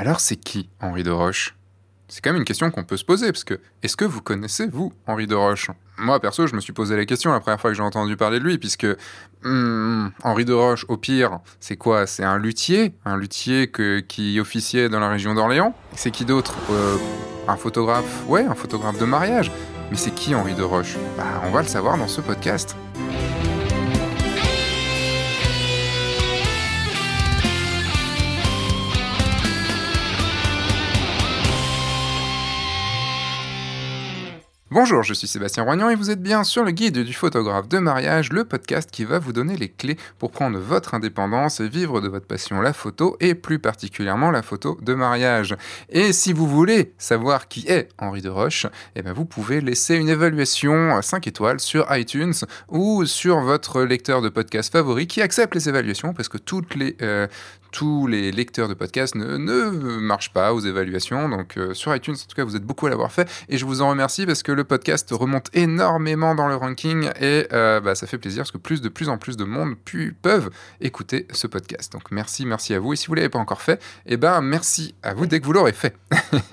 Alors c'est qui Henri de Roche C'est quand même une question qu'on peut se poser, parce que est-ce que vous connaissez, vous, Henri de Roche Moi, perso, je me suis posé la question la première fois que j'ai entendu parler de lui, puisque hmm, Henri de Roche, au pire, c'est quoi? C'est un luthier, un luthier qui officiait dans la région d'Orléans? C'est qui d'autre? Euh, Un photographe? Ouais, un photographe de mariage. Mais c'est qui Henri de Roche Bah, on va le savoir dans ce podcast. Bonjour, je suis Sébastien Roignan et vous êtes bien sur le guide du photographe de mariage, le podcast qui va vous donner les clés pour prendre votre indépendance et vivre de votre passion la photo et plus particulièrement la photo de mariage. Et si vous voulez savoir qui est Henri de Roche, eh ben vous pouvez laisser une évaluation 5 étoiles sur iTunes ou sur votre lecteur de podcast favori qui accepte les évaluations parce que toutes les, euh, tous les lecteurs de podcast ne, ne marchent pas aux évaluations. Donc euh, sur iTunes, en tout cas, vous êtes beaucoup à l'avoir fait et je vous en remercie parce que le podcast remonte énormément dans le ranking et euh, bah, ça fait plaisir parce que plus de plus en plus de monde peuvent écouter ce podcast. Donc merci, merci à vous. Et si vous l'avez pas encore fait, eh ben merci à vous dès que vous l'aurez fait.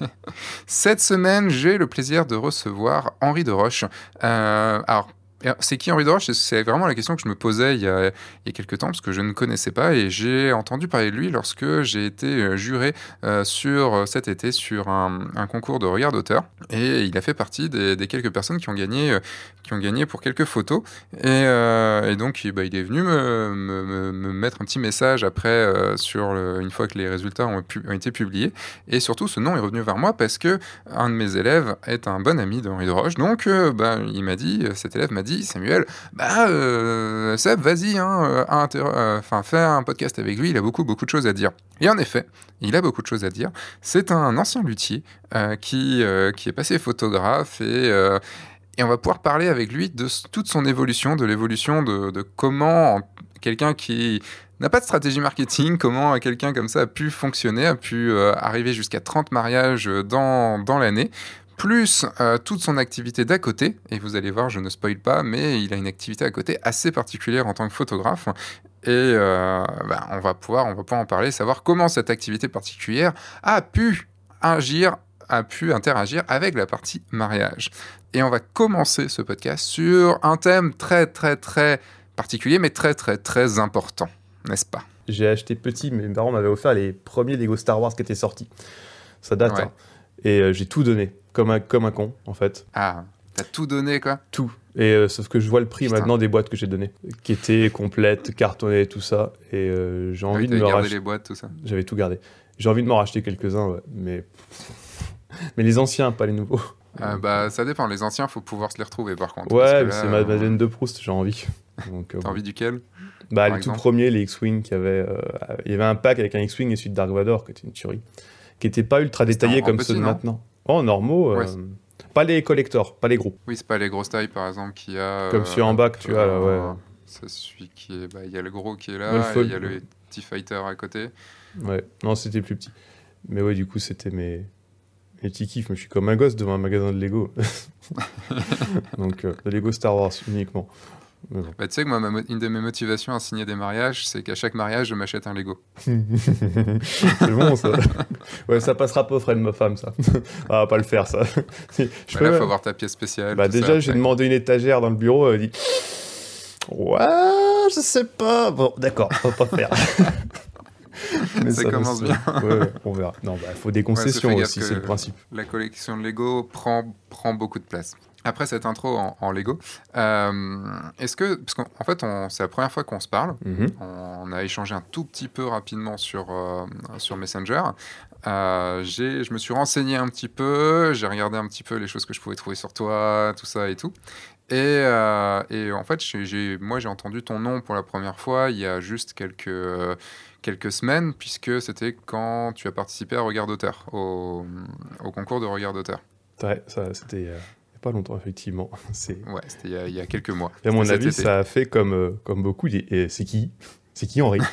Cette semaine, j'ai le plaisir de recevoir Henri de Roche. Euh, alors c'est qui Henri de Roche C'est vraiment la question que je me posais il y, a, quelques temps, parce que je ne connaissais pas, et j'ai entendu parler de lui lorsque j'ai été juré euh, sur, cet été sur un, concours de regard d'auteur, et il a fait partie des, quelques personnes qui ont gagné, euh, qui ont gagné pour quelques photos, et, euh, donc bah, il est venu me, me, me, mettre un petit message après, euh, sur une fois que les résultats ont, été publiés, et surtout ce nom est revenu vers moi parce que un de mes élèves est un bon ami d'Henri de Roche, donc bah, il m'a dit, cet élève m'a dit, Samuel, bah euh, Seb, vas-y, hein, euh, fais un podcast avec lui, il a beaucoup beaucoup de choses à dire. Et en effet, il a beaucoup de choses à dire. C'est un ancien luthier euh, qui qui est passé photographe et et on va pouvoir parler avec lui de toute son évolution, de l'évolution de, de comment quelqu'un qui n'a pas de stratégie marketing, comment quelqu'un comme ça a pu fonctionner, a pu euh, arriver jusqu'à 30 mariages dans, dans l'année, plus euh, toute son activité d'à côté, et vous allez voir, je ne spoil pas, mais il a une activité à côté assez particulière en tant que photographe, et euh, bah, on, va pouvoir, on va pouvoir en parler, savoir comment cette activité particulière a pu agir, a pu interagir avec la partie mariage. Et on va commencer ce podcast sur un thème très très très particulier, mais très très très important, n'est-ce pas? J'ai acheté petit, mes parents m'avaient offert les premiers Lego Star Wars qui étaient sortis. Ça date, ouais. hein. Et euh, j'ai tout donné, comme un, comme un con, en fait. Ah, t'as tout donné, quoi Tout. Et euh, sauf que je vois le prix Putain. maintenant des boîtes que j'ai données, qui étaient complètes, cartonnées, tout ça. Et euh, j'ai envie ah oui, de me racheter. les boîtes, tout ça. J'avais tout gardé. J'ai envie de m'en racheter quelques-uns, ouais. mais mais les anciens, pas les nouveaux. Euh, bah, ça dépend. Les anciens, faut pouvoir se les retrouver, par contre. Ouais, c'est ma Madeleine de Proust, j'ai envie. Donc, T'as envie duquel Bah, les tout premiers, les X-Wing, qui avaient, il y avait un pack avec un X-Wing et celui de Dark Vador, qui était une tuerie, qui était pas ultra détaillé comme ceux de maintenant. Oh, normaux. Ouais, euh, pas les collectors, pas les gros. Oui, c'est pas les grosses tailles, par exemple, qui a. Comme celui en bas que tu as, là, ouais. C'est celui qui est. Bah, il y a le gros qui est là, il y a le T-Fighter à côté. Ouais, non, c'était plus petit. Mais ouais, du coup, c'était mes. mes petits kiffs. Mais je suis comme un gosse devant un magasin de Lego. Donc, euh, de Lego Star Wars uniquement. Bon. Bah, tu sais que moi, ma, une de mes motivations à signer des mariages, c'est qu'à chaque mariage, je m'achète un Lego. c'est bon, ça. Ouais, ça passera pas auprès de ma femme, ça. Ah, va pas le faire, ça. Je bah peux là, il faut avoir ta pièce spéciale. Bah, déjà, j'ai demandé une étagère dans le bureau, elle dit Ouais, je sais pas. Bon, d'accord, on va pas faire. Mais ça, ça commence bien. ouais, on verra. Non, bah, il faut des concessions ouais, aussi, c'est le principe. La collection de Lego prend, prend beaucoup de place après cette intro en, en Lego, euh, est-ce que, parce qu'en fait, c'est la première fois qu'on se parle. Mm-hmm. on a échangé un tout petit peu rapidement sur, euh, sur Messenger. Euh, je me suis renseigné un petit peu, j'ai regardé un petit peu les choses que je pouvais trouver sur toi, tout ça et tout. Et, euh, et en fait, j'ai, moi, j'ai entendu ton nom pour la première fois il y a juste quelques, quelques semaines, puisque c'était quand tu as participé à Regard d'auteur, au, au concours de Regard d'auteur. Ouais, ça, c'était pas longtemps, effectivement. C'est... Ouais, c'était il y, a, il y a quelques mois. Et à mon avis, ça a fait comme, euh, comme beaucoup. Et c'est qui C'est qui Henri?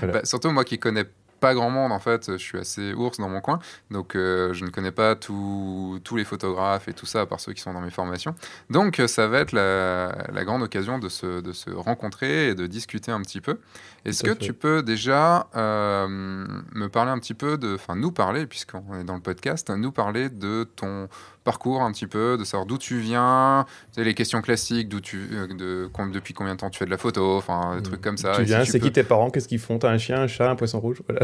Voilà. bah, Surtout moi qui connais pas grand monde en fait. Je suis assez ours dans mon coin, donc je ne connais pas tous les photographes et tout ça, à part ceux qui sont dans mes formations. Donc ça va être la, grande occasion de se, de se, rencontrer et de discuter un petit peu. Est-ce que tu peux déjà me parler un petit peu de, enfin nous parler, puisqu'on est dans le podcast, nous parler de ton parcours un petit peu, de savoir d'où tu viens, les questions classiques, d'où tu, euh, de, depuis combien de temps tu fais de la photo, enfin des trucs comme ça. Tu viens, c'est qui tes parents, qu'est-ce qu'ils font T'as un chien, un chat, un poisson rouge voilà.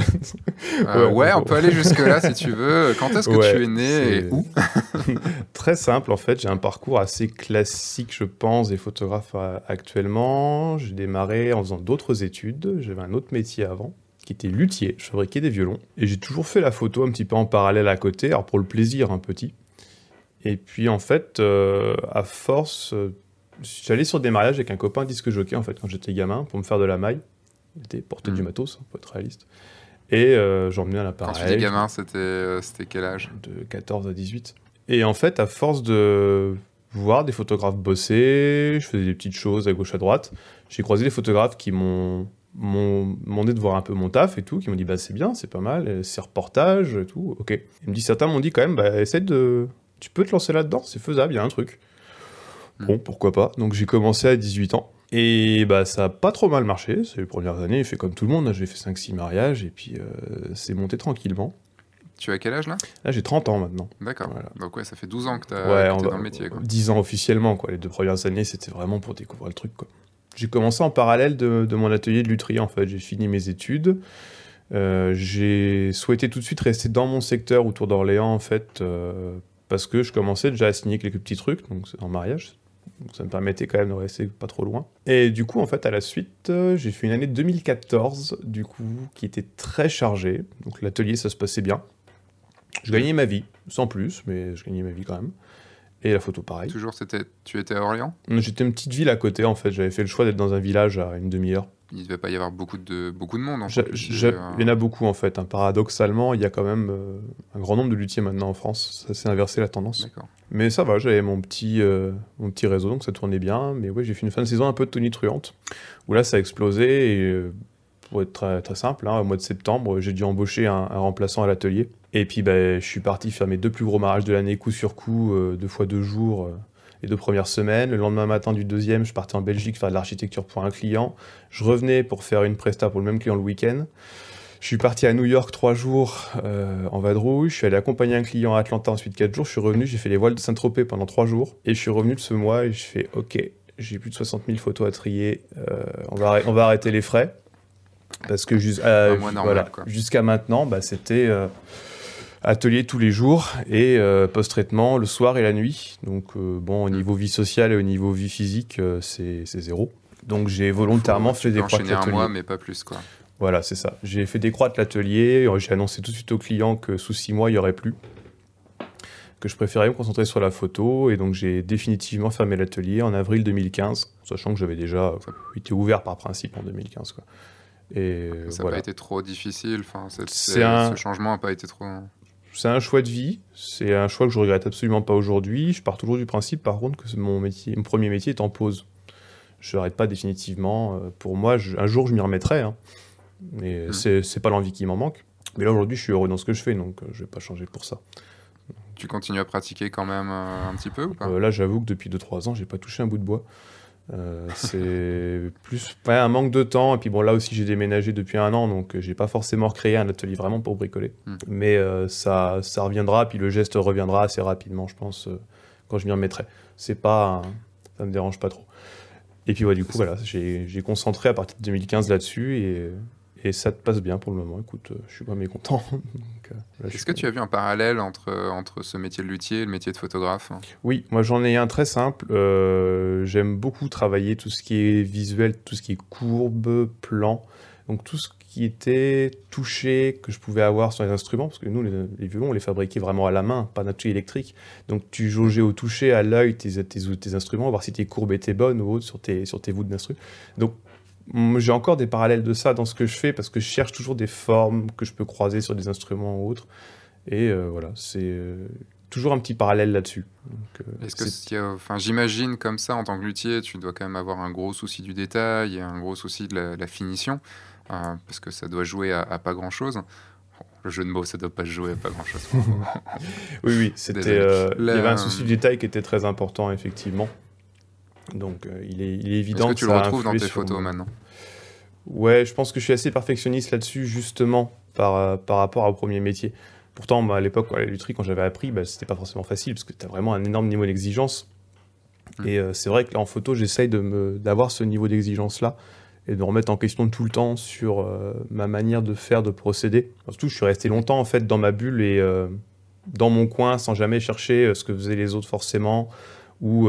Euh, ouais, on peut aller jusque là si tu veux. Quand est-ce que tu es né et où? Très simple en fait, j'ai un parcours assez classique je pense des photographes euh, actuellement. J'ai démarré en faisant d'autres études, j'avais un autre métier avant qui était luthier, je fabriquais des violons. Et j'ai toujours fait la photo un petit peu en parallèle à côté, alors pour le plaisir un petit. Et puis en fait, euh, à force, euh, j'allais sur des mariages avec un copain disque jockey en fait quand j'étais gamin pour me faire de la maille. Il était porté du hmm. matos, hein, pour être réaliste. Et euh, j'emmenais un appareil. Quand tu dis gamin, c'était c'était quel âge? De 14 à 18. Et en fait, à force de voir des photographes bosser, je faisais des petites choses à gauche à droite. J'ai croisé des photographes qui m'ont m'ont demandé de voir un peu mon taf et tout, qui m'ont dit bah c'est bien, c'est pas mal, c'est reportage et tout, ok. Il me dit certains m'ont dit quand même bah essaye de tu peux te lancer là-dedans, c'est faisable, il y a un truc. Hmm. Bon, pourquoi pas. Donc j'ai commencé à 18 ans. Et bah ça a pas trop mal marché, c'est les premières années, j'ai fait comme tout le monde, j'ai fait 5-6 mariages et puis euh, c'est monté tranquillement. Tu as quel âge là? Là j'ai 30 ans maintenant. D'accord. Donc ouais, ça fait 12 ans que tu ouais, es dans le métier. Quoi. 10 ans officiellement, quoi. Les deux premières années c'était vraiment pour découvrir le truc. Quoi. J'ai commencé en parallèle de, mon atelier de lutherie en fait, j'ai fini mes études. Euh, j'ai souhaité tout de suite rester dans mon secteur autour d'Orléans en fait, euh, parce que je commençais déjà à signer quelques petits trucs, donc en mariage. Donc ça me permettait quand même de rester pas trop loin. Et du coup, en fait, à la suite, euh, j'ai fait une année 2014, du coup, qui était très chargée. Donc l'atelier, ça se passait bien. Je gagnais ma vie, sans plus, mais je gagnais ma vie quand même. Et la photo, pareil. Toujours, c'était, tu étais à Orléans? J'étais une petite ville à côté, en fait. J'avais fait le choix d'être dans un village à une demi-heure il ne devait pas y avoir beaucoup de, beaucoup de monde. En fait. il y en a beaucoup en fait. Hein. Paradoxalement, il y a quand même euh, un grand nombre de luthiers maintenant en France. Ça s'est inversé la tendance. Mais ça va, j'avais mon, petit euh, mon petit réseau, donc ça tournait bien. Mais oui, j'ai fait une fin de saison un peu tonitruante, où là ça a explosé. Et euh, pour être très, très simple, hein, au mois de septembre, j'ai dû embaucher un, remplaçant à l'atelier. Et puis ben, je suis parti faire mes deux plus gros mariages de l'année, coup sur coup, deux fois deux jours les deux premières semaines. Le lendemain matin du deuxième, je partais en Belgique faire de l'architecture pour un client. Je revenais pour faire une presta pour le même client le week-end. Je suis parti à New York trois jours euh, en vadrouille. Je suis allé accompagner un client à Atlanta ensuite quatre jours. Je suis revenu, j'ai fait les voiles de Saint-Tropez pendant trois jours. Et je suis revenu de ce mois et je fais OK, j'ai plus de 60 000 photos à trier. Euh, on, va, on va arrêter les frais. Parce que euh, jusqu'à maintenant, bah, c'était atelier tous les jours et euh, post-traitement le soir et la nuit. Donc euh, bon, au mm. niveau vie sociale et au niveau vie physique, euh, c'est zéro. Donc j'ai volontairement fait décroître l'atelier. un mois, mais pas plus quoi. Voilà, c'est ça. J'ai fait décroître l'atelier. J'ai annoncé tout de suite aux clients que sous six mois, il n'y aurait plus. Que je préférais me concentrer sur la photo. Et donc j'ai définitivement fermé l'atelier en avril 2015, sachant que j'avais déjà été ouvert par principe en 2015. Quoi. Et ça n'a pas été trop difficile. Enfin, ce changement n'a pas été trop c'est un choix de vie, c'est un choix que je regrette absolument pas aujourd'hui. Je pars toujours du principe, par contre, que mon, métier, mon premier métier est en pause. Je n'arrête pas définitivement. Euh, pour moi, un jour, je m'y remettrai. Hein. Mais mmh. c'est pas l'envie qui m'en manque. Mais là, aujourd'hui, je suis heureux dans ce que je fais, donc euh, je vais pas changer pour ça. Tu continues à pratiquer quand même euh, un petit peu ou pas? Là, j'avoue que depuis 2-3 ans, j'ai pas touché un bout de bois. Euh, c'est plus un manque de temps. Et puis bon, là aussi, j'ai déménagé depuis un an, donc euh, j'ai pas forcément recréé un atelier vraiment pour bricoler. Hmm. Mais euh, ça, ça reviendra, puis le geste reviendra assez rapidement, je pense, quand je m'y remettrai. C'est pas, ça me dérange pas trop. Et puis ouais, du coup, voilà, j'ai concentré à partir de 2015 là-dessus et et ça te passe bien pour le moment. Écoute, je suis pas mécontent. Euh, Est-ce que tu as vu un parallèle entre, entre ce métier de luthier et le métier de photographe Oui, moi j'en ai un très simple. Euh, j'aime beaucoup travailler tout ce qui est visuel, tout ce qui est courbe, plan. Donc tout ce qui était touché, que je pouvais avoir sur les instruments, parce que nous, les, violons, on les fabriquait vraiment à la main, pas d'un électrique. Donc tu jaugeais au toucher, à l'œil, tes, tes, tes, instruments, voir si tes courbes étaient bonnes ou autres sur tes, sur tes voûtes d'instruments. Donc j'ai encore des parallèles de ça dans ce que je fais parce que je cherche toujours des formes que je peux croiser sur des instruments ou autres. Et euh, voilà, c'est euh, toujours un petit parallèle là-dessus. Euh, Est-ce que, enfin, j'imagine comme ça en tant que luthier, tu dois quand même avoir un gros souci du détail et un gros souci de la, finition. parce que ça doit jouer à, pas grand-chose. le jeu de mots, ça doit pas jouer à pas grand-chose. oui, oui, c'était. Il y avait un souci de détail qui était très important, effectivement. Donc, il, est, il est évident Est-ce que, tu le retrouves dans tes photos maintenant Ouais, je pense que je suis assez perfectionniste là-dessus, justement, par, par rapport au premier métier. Pourtant, à l'époque, la lutherie, quand j'avais appris, bah, c'était pas forcément facile, parce que tu as vraiment un énorme niveau d'exigence. Mm. Et euh, c'est vrai que là, en photo, j'essaye d'avoir ce niveau d'exigence-là et de remettre en question tout le temps sur euh, ma manière de faire, de procéder. Surtout, je suis resté longtemps en fait dans ma bulle et euh, dans mon coin sans jamais chercher ce que faisaient les autres forcément ou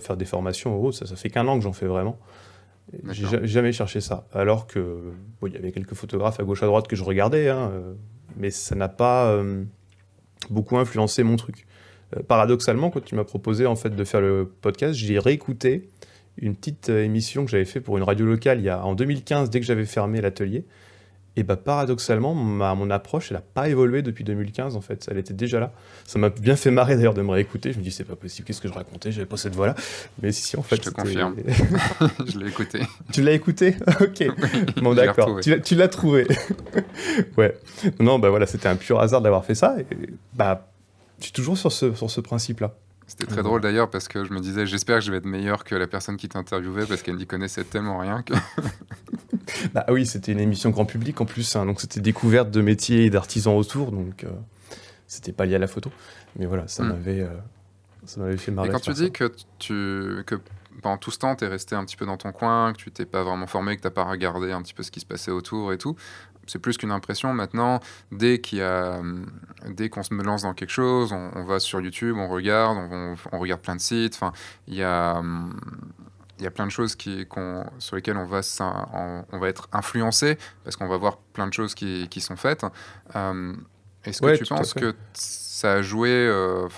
faire des formations ou autre. Ça, ça fait qu'un an que j'en fais vraiment. J'ai jamais cherché ça. Alors que il y avait quelques photographes à gauche à droite que je regardais, hein, mais ça n'a pas beaucoup influencé mon truc. Euh, paradoxalement, quand tu m'as proposé en fait de faire le podcast, j'ai réécouté une petite euh, émission que j'avais fait pour une radio locale il y a, en 2015, dès que j'avais fermé l'atelier. Et bah paradoxalement, ma, mon approche, elle n'a pas évolué depuis 2015 en fait. Elle était déjà là. Ça m'a bien fait marrer d'ailleurs de me réécouter. Je me dis c'est pas possible. Qu'est-ce que je racontais? J'avais pas cette voix-là. Mais si, en fait. Je te confirme. je l'ai écouté. Tu l'as écouté? Ok. bon d'accord. Tu, l'as trouvé. ouais. Non bah voilà, c'était un pur hasard d'avoir fait ça. Et bah je suis toujours sur ce, sur ce principe-là. C'était très drôle d'ailleurs parce que je me disais, j'espère que je vais être meilleur que la personne qui t'interviewait parce qu'elle n'y connaissait tellement rien que. bah oui, c'était une émission grand public en plus, hein, donc c'était découverte de métiers et d'artisans autour, donc euh, c'était pas lié à la photo. Mais voilà, ça hmm. m'avait euh, fait marrer. Et quand tu dis que, tu, que pendant tout ce temps, tu es resté un petit peu dans ton coin, que tu t'es pas vraiment formé, que tu n'as pas regardé un petit peu ce qui se passait autour et tout, c'est plus qu'une impression. Maintenant, dès qu'il y a, dès qu'on se lance dans quelque chose, on, va sur YouTube, on regarde, on, regarde plein de sites. Enfin, il y a, il y a plein de choses qui, sur lesquelles on va, on, va être influencé parce qu'on va voir plein de choses qui, qui sont faites. Euh, est-ce que tu penses que ça a joué, euh,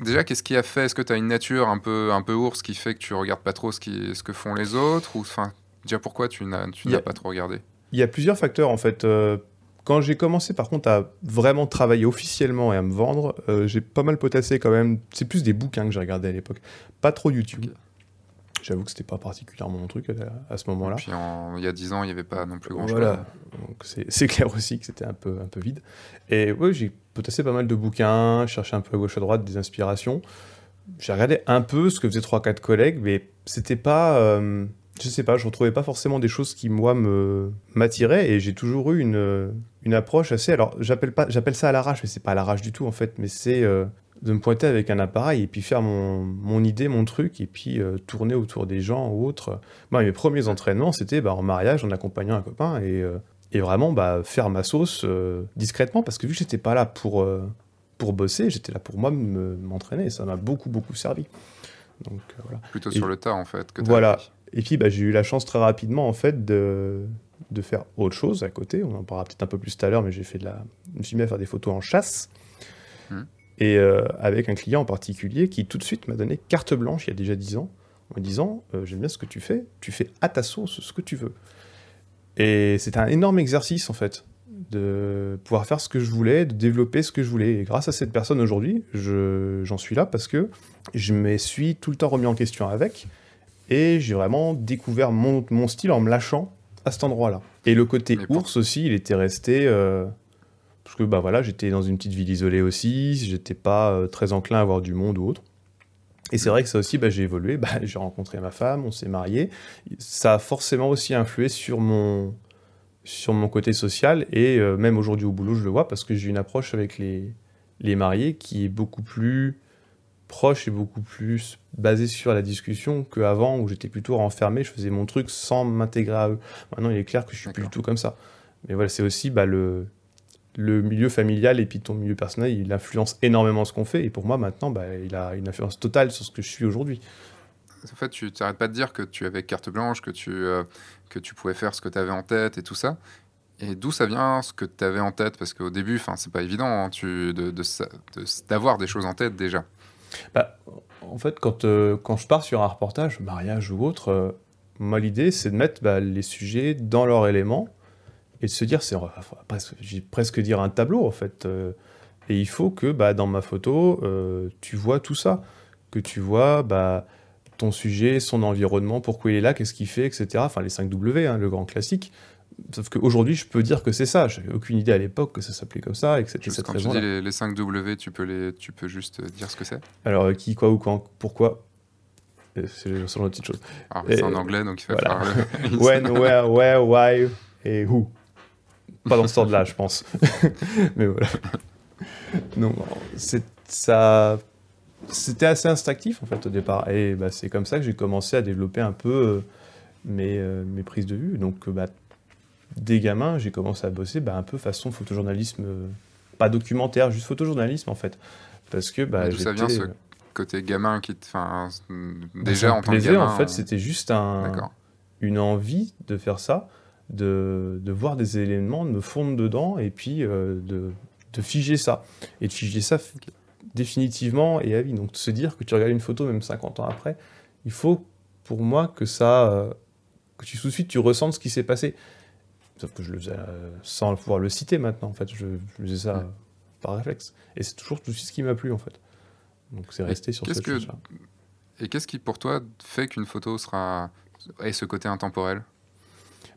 déjà, qu'est-ce qui a fait? Est-ce que tu as une nature un peu, un peu ours qui fait que tu regardes pas trop ce, qui, ce que font les autres? Ou enfin, déjà pourquoi tu n'as pas trop regardé? Il y a plusieurs facteurs en fait. Euh, quand j'ai commencé par contre à vraiment travailler officiellement et à me vendre, euh, j'ai pas mal potassé quand même. C'est plus des bouquins que j'ai regardé à l'époque, pas trop YouTube. J'avoue que c'était pas particulièrement mon truc à, ce moment-là. Puis il y a 10 ans, il n'y avait pas non plus grand-chose. Voilà, donc c'est clair aussi que c'était un peu, un peu vide. Et oui, j'ai potassé pas mal de bouquins, cherché un peu à gauche à droite des inspirations. J'ai regardé un peu ce que faisaient 3-4 collègues, mais c'était pas. Euh, je sais pas, je retrouvais pas forcément des choses qui moi me m'attiraient et j'ai toujours eu une, une approche assez alors j'appelle pas j'appelle ça à l'arrache mais c'est pas à l'arrache du tout en fait mais c'est euh, de me pointer avec un appareil et puis faire mon, mon idée mon truc et puis euh, tourner autour des gens ou autres. Moi mes premiers entraînements c'était bah, en mariage en accompagnant un copain et, euh, et vraiment bah, faire ma sauce discrètement parce que vu que j'étais pas là pour pour bosser, j'étais là pour moi m'entraîner et ça m'a beaucoup beaucoup servi. Donc, voilà. Plutôt sur le tas en fait. Que voilà. Et puis, bah, j'ai eu la chance très rapidement, en fait, de, de faire autre chose à côté. On en parlera peut-être un peu plus tout à l'heure, mais j'ai fait de la... je me suis mis à faire des photos en chasse. Hmm. Et euh, avec un client en particulier qui, tout de suite, m'a donné carte blanche il y a déjà 10 ans, en me disant euh, J'aime bien ce que tu fais, tu fais à ta sauce ce que tu veux. Et c'était un énorme exercice, en fait, de pouvoir faire ce que je voulais, de développer ce que je voulais. Et grâce à cette personne aujourd'hui, j'en suis là parce que je me suis tout le temps remis en question avec. Et j'ai vraiment découvert mon, mon, style en me lâchant à cet endroit-là. Et le côté ours aussi, il était resté. Euh, parce que bah voilà, j'étais dans une petite ville isolée aussi, j'étais pas euh, très enclin à voir du monde ou autre. Et c'est vrai que ça aussi, bah, j'ai évolué, bah, j'ai rencontré ma femme, on s'est marié. Ça a forcément aussi influé sur mon, sur mon côté social, et euh, même aujourd'hui au boulot, je le vois, parce que j'ai une approche avec les, les mariés qui est beaucoup plus proche et beaucoup plus basé sur la discussion qu'avant où j'étais plutôt renfermé, je faisais mon truc sans m'intégrer à eux. Maintenant, il est clair que je suis plus du tout comme ça. Mais voilà, c'est aussi bah, le, le milieu familial et puis ton milieu personnel, il influence énormément ce qu'on fait. Et pour moi, maintenant, bah, il a une influence totale sur ce que je suis aujourd'hui. En fait, tu n'arrêtes pas de dire que tu avais carte blanche, que tu, euh, que tu pouvais faire ce que tu avais en tête et tout ça. Et d'où ça vient ce que tu avais en tête? Parce qu'au début, c'est pas évident hein, tu, d'avoir de, des choses en tête déjà. Bah, en fait, quand, euh, quand je pars sur un reportage, mariage ou autre, euh, moi, l'idée, c'est de mettre bah, les sujets dans leur élément et de se dire, c'est presque, presque dire un tableau, en fait. Euh, et il faut que bah, dans ma photo, tu vois tout ça. Que tu vois ton sujet, son environnement, pourquoi il est là, qu'est-ce qu'il fait, etc. Enfin, les 5 W, hein, le grand classique. Sauf qu'aujourd'hui, je peux dire que c'est ça. J'avais aucune idée à l'époque que ça s'appelait comme ça et que c'était cette raison. Quand tu dis les, 5 W, tu peux, les, tu peux juste dire ce que c'est? Alors, qui, quoi ou quand Pourquoi? C'est sur une petite chose. c'est en anglais, donc il faut voilà. faire When, where, where, why et who. Pas dans ce ordre-là, je pense. Mais voilà. Non, ça c'était assez instinctif en fait au départ. Et bah, c'est comme ça que j'ai commencé à développer un peu euh, mes, euh, mes, prises de vue. Donc bah, des gamins, j'ai commencé à bosser bah, un peu façon photojournalisme, euh, pas documentaire, juste photojournalisme en fait. Parce que bah, ça vient ce côté gamin qui te. Enfin, déjà en tant que gamin. en fait, c'était juste un, une envie de faire ça, de, de, voir des éléments, de me fondre dedans et puis de, de, figer ça. Et de figer ça définitivement et à vie. Donc de se dire que tu regardes une photo même 50 ans après, il faut pour moi que ça, euh, que tu tout de suite tu ressentes ce qui s'est passé. Sauf que je le faisais euh, sans pouvoir le citer maintenant, en fait, je, faisais ça par réflexe. Et c'est toujours tout ce qui m'a plu, en fait. Donc c'est resté sur cette que... chose-là. Et qu'est-ce qui pour toi fait qu'une photo sera ait ce côté intemporel?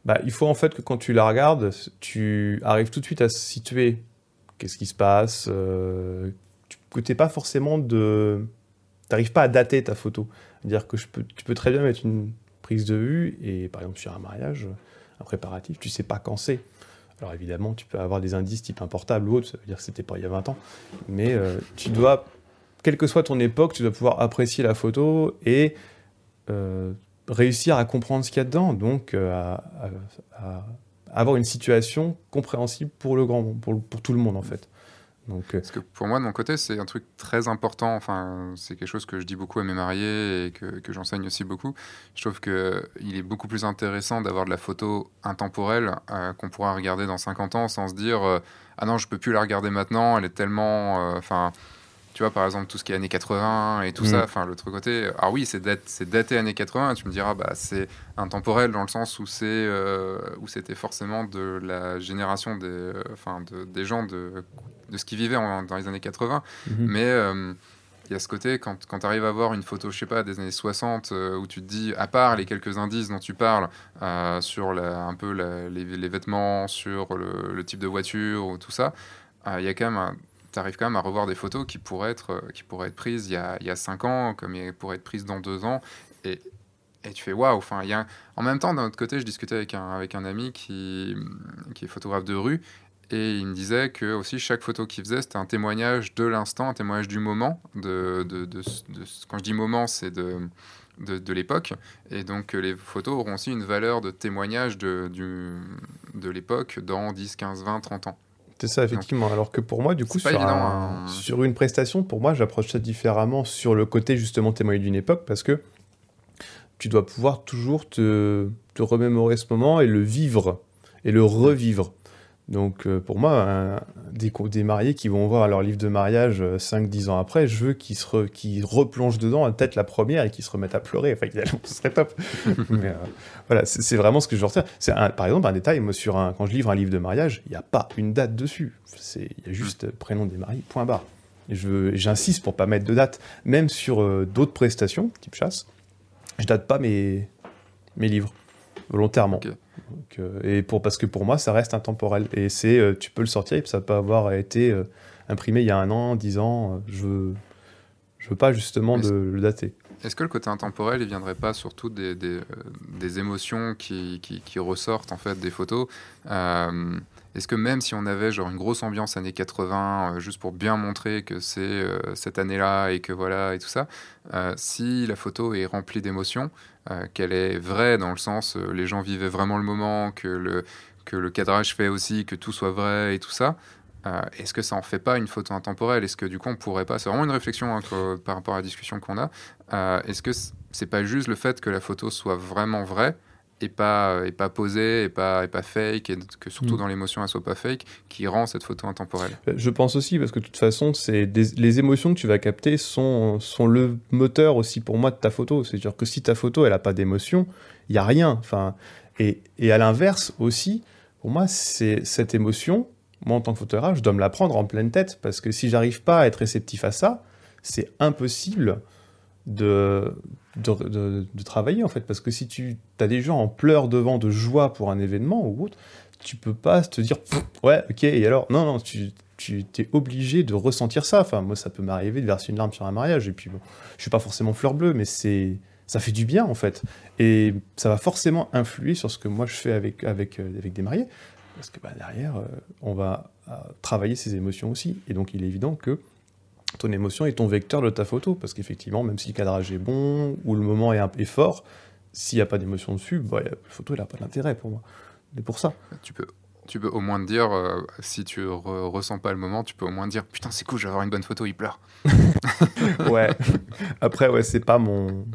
Bah, il faut en fait que quand tu la regardes, tu arrives tout de suite à se situer. Qu'est-ce qui se passe euh, que tu pas forcément de. Tu n'arrives pas à dater ta photo. C'est-à-dire que je peux, tu peux très bien mettre une prise de vue et par exemple sur un mariage, un préparatif, tu sais pas quand c'est. Alors évidemment, tu peux avoir des indices type un portable ou autre, ça veut dire que c'était pas il y a 20 ans. Mais euh, tu dois, quelle que soit ton époque, tu dois pouvoir apprécier la photo et euh, réussir à comprendre ce qu'il y a dedans. Donc euh, à, avoir une situation compréhensible pour le grand pour tout le monde en fait. Euh, Parce que pour moi, de mon côté, c'est un truc très important. Enfin, c'est quelque chose que je dis beaucoup à mes mariés et que, que j'enseigne aussi beaucoup. Je trouve qu'il est beaucoup plus intéressant d'avoir de la photo intemporelle euh, qu'on pourra regarder dans 50 ans sans se dire euh, Ah non, je peux plus la regarder maintenant, elle est tellement. Tu vois, par exemple, tout ce qui est années 80 et tout ça, mm. enfin, l'autre côté, ah oui, c'est daté, daté années 80, tu me diras, bah, c'est intemporel dans le sens où c'est euh, où c'était forcément de la génération des, enfin, de, des gens de, de ce qu'ils vivaient dans les années 80. Mm-hmm. Mais euh, il y a ce côté, quand, quand tu arrives à voir une photo, je sais pas, des années 60, euh, où tu te dis, à part les quelques indices dont tu parles, sur la, un peu les, les, vêtements, sur le, le, type de voiture, ou tout ça, il y a quand même un, tu arrives quand même à revoir des photos qui pourraient être, euh, qui pourraient être prises il y, a, il y a cinq ans, comme elles pourraient être prises dans deux ans. Et, et tu fais waouh. Enfin, il En même temps, d'un autre côté, je discutais avec un, avec un ami qui, qui est photographe de rue. Et il me disait que aussi chaque photo qu'il faisait, c'était un témoignage de l'instant, un témoignage du moment. De, de, quand je dis moment, c'est de, de, l'époque. Et donc les photos auront aussi une valeur de témoignage de, de l'époque dans 10, 15, 20, 30 ans. C'est ça, effectivement. Alors que pour moi, du coup, sur, hein. sur, une prestation, pour moi, j'approche ça différemment sur le côté justement témoigner d'une époque parce que tu dois pouvoir toujours te, te remémorer ce moment et le vivre et le revivre. Donc euh, pour moi, des, des, mariés qui vont voir leur livre de mariage 5-10 euh, ans après, je veux qu'ils se replongent dedans, peut-être la première, et qu'ils se remettent à pleurer. Enfin, ce serait top. Mais euh, voilà, c'est vraiment ce que je retiens. Par exemple, un détail, moi, sur un, quand je livre un livre de mariage, il n'y a pas une date dessus. Il y a juste prénom des mariés, point barre. J'insiste pour pas mettre de date, même sur d'autres prestations, type chasse, je date pas mes, mes livres, volontairement. Euh, et pour, parce que pour moi, ça reste intemporel. Et c'est, euh, tu peux le sortir et ça peut avoir été euh, imprimé il y a un an, dix ans. je veux, je veux pas justement de, le dater. Est-ce que le côté intemporel, il viendrait pas surtout des, des, des émotions qui, qui, qui, ressortent en fait des photos Est-ce que même si on avait genre une grosse ambiance années 80, juste pour bien montrer que c'est cette année-là et que voilà et tout ça, si la photo est remplie d'émotions, euh, qu'elle est vraie dans le sens euh, les gens vivaient vraiment le moment, que le, que le cadrage fait aussi que tout soit vrai et tout ça. Euh, est-ce que ça en fait pas une photo intemporelle? Est-ce que du coup on pourrait pas? C'est vraiment une réflexion hein, par rapport à la discussion qu'on a. Est-ce que c'est pas juste le fait que la photo soit vraiment vraie et pas, et pas posée, et pas, et pas fake, et que surtout mm. dans l'émotion elle soit pas fake, qui rend cette photo intemporelle. Euh, je pense aussi, parce que de toute façon, c'est les émotions que tu vas capter sont, sont le moteur aussi pour moi de ta photo. C'est-à-dire que si ta photo elle a pas d'émotion, il y a rien. Enfin, et, et à l'inverse aussi, pour moi, c'est cette émotion, moi en tant que photographe, je dois me la prendre en pleine tête, parce que si j'arrive pas à être réceptif à ça, c'est impossible de, de, travailler en fait. Parce que si tu as des gens en pleurs devant de joie pour un événement ou autre, tu peux pas te dire ouais, ok, et alors? Non, non, tu tu es obligé de ressentir ça. Enfin, moi, ça peut m'arriver de verser une larme sur un mariage. Et puis, bon, je suis pas forcément fleur bleue, mais c'est ça fait du bien en fait. Et ça va forcément influer sur ce que moi je fais avec, avec, euh, avec des mariés. Parce que bah, derrière, euh, on va euh, travailler ses émotions aussi. Et donc, il est évident que ton émotion est ton vecteur de ta photo. Parce qu'effectivement, même si le cadrage est bon ou le moment est, un, fort, s'il n'y a pas d'émotion dessus, bah, la photo, n'a pas d'intérêt pour moi. C'est pour ça. Tu peux, tu peux au moins dire, si tu ressens pas le moment, tu peux au moins dire Putain, c'est cool, je vais avoir une bonne photo, il pleure. ouais. Après, ouais, c'est pas mon.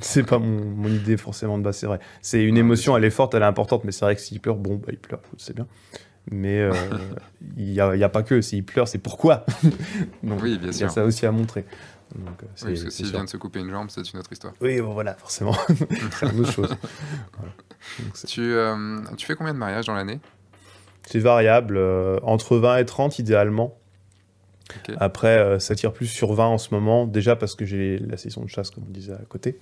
C'est pas mon, idée forcément de base, c'est vrai. C'est une émotion, elle est forte, elle est importante, mais c'est vrai que s'il pleure, bon, bah, il pleure, c'est bien. Mais euh, il n'y a, a, pas que, s'il pleure, c'est pourquoi. Donc, oui, bien sûr. Il y a ça aussi à montrer. Donc, euh, oui, parce que s'il vient de se couper une jambe, c'est une autre histoire. Oui, bon, voilà, forcément. c'est une autre chose. tu, euh, tu fais combien de mariages dans l'année? C'est variable, entre 20 et 30 idéalement. Après, euh, ça tire plus sur 20 en ce moment, déjà parce que j'ai la session de chasse, comme on disait, à côté.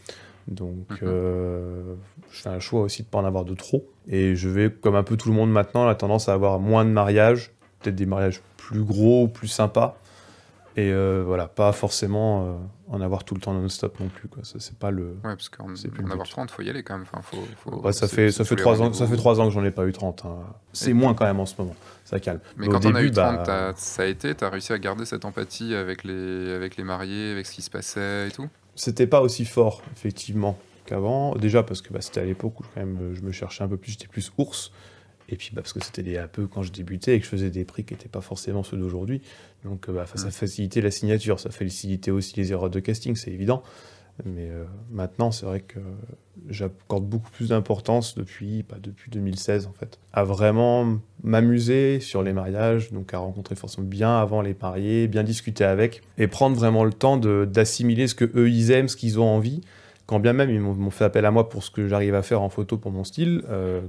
Donc, euh, je fais un choix aussi de ne pas en avoir de trop. Et je vais, comme un peu tout le monde maintenant, la tendance à avoir moins de mariages, peut-être des mariages plus gros, plus sympas. Et euh, voilà, pas forcément euh, en avoir tout le temps non-stop non plus. Quoi. Ça, c'est pas le. Ouais, parce qu'en en avoir 30, il faut y aller quand même. Enfin, faut, faut... ça, fait, ça, fait 3 ans, ça fait 3 ans que j'en ai pas eu 30. Hein. C'est moins quand même en ce moment. Ça calme. Mais, quand on a eu 30, bah... ça a été Tu as réussi à garder cette empathie avec les, avec les mariés, avec ce qui se passait et tout? C'était pas aussi fort, effectivement, qu'avant. Déjà parce que bah, c'était à l'époque où quand même, je me cherchais un peu plus, j'étais plus ours. Et puis bah, parce que c'était un peu quand je débutais et que je faisais des prix qui n'étaient pas forcément ceux d'aujourd'hui. Donc euh, bah, ça facilitait la signature, ça facilitait aussi les erreurs de casting, c'est évident. Mais euh, maintenant, c'est vrai que j'accorde beaucoup plus d'importance depuis, bah, depuis 2016 en fait, à vraiment m'amuser sur les mariages, donc à rencontrer forcément bien avant les mariés, bien discuter avec, et prendre vraiment le temps d'assimiler ce que eux ils aiment, ce qu'ils ont envie. Quand bien même ils m'ont fait appel à moi pour ce que j'arrive à faire en photo pour mon style, euh,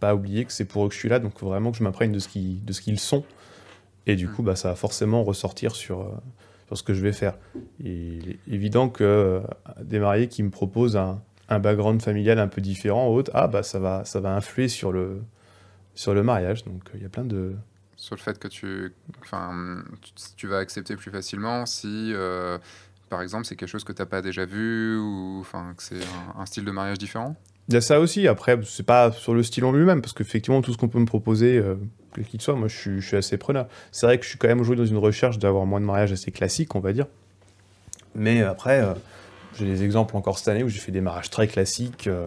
pas oublier que c'est pour eux que je suis là, donc vraiment que je m'imprègne de ce qu'ils sont. Et du mm. coup, bah, ça va forcément ressortir sur, euh, sur ce que je vais faire. il est évident que euh, des mariés qui me proposent un, un, background familial un peu différent, autre, ah bah ça va, ça va influer sur le, sur le mariage. Donc il y a plein de sur le fait que tu, enfin, tu, vas accepter plus facilement si, euh, par exemple, c'est quelque chose que tu n'as pas déjà vu ou enfin, que c'est un, style de mariage différent? Il y a ça aussi. Après, c'est pas sur le style en lui-même, parce qu'effectivement, tout ce qu'on peut me proposer, euh, quel qu'il soit, moi, je suis, assez preneur. C'est vrai que je suis quand même aujourd'hui dans une recherche d'avoir moins de mariages assez classiques, on va dire. Mais après, euh, j'ai des exemples encore cette année où j'ai fait des mariages très classiques. Euh,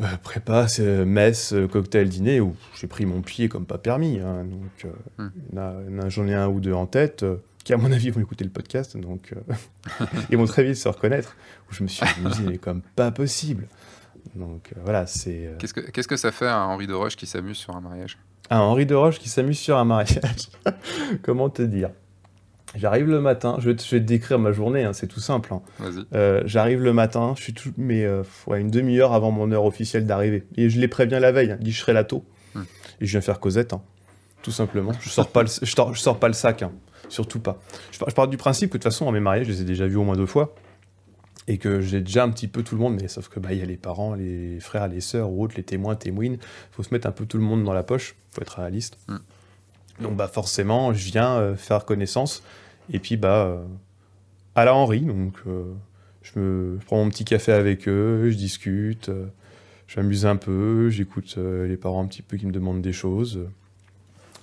euh prépa, messe, cocktail, dîner, où j'ai pris mon pied comme pas permis. Hein. donc, hmm. j'en ai un ou deux en tête qui, à mon avis, vont écouter le podcast, donc ils vont très vite se reconnaître. Où je me suis dit, mais comme pas possible. Donc euh, voilà, c'est. Euh, qu'est-ce que, qu'est-ce que ça fait un Henri de Roche qui s'amuse sur un mariage? Un Henri de Roche qui s'amuse sur un mariage Comment te dire? J'arrive le matin, je vais, te, décrire ma journée, hein, c'est tout simple. Hein. Vas-y. Euh, j'arrive le matin, je suis tout, mais une demi-heure avant mon heure officielle d'arrivée. Et je les préviens la veille, hein, dis je serai là tôt. Hmm. Et je viens faire Cosette, tout simplement. Je sors pas le, je sors, pas le sac, surtout pas. Je, je pars du principe que de toute façon, mes mariages, je les ai déjà vus au moins deux fois et que j'ai déjà un petit peu tout le monde, mais sauf que bah il y a les parents, les frères, les sœurs ou autres, les témoins, témoines, faut se mettre un peu tout le monde dans la poche, faut être réaliste. Mm. Donc bah forcément, je viens euh, faire connaissance et puis bah euh, à la Henri, donc euh, je me prends mon petit café avec eux, je discute, je m'amuse un peu, j'écoute les parents un petit peu qui me demandent des choses.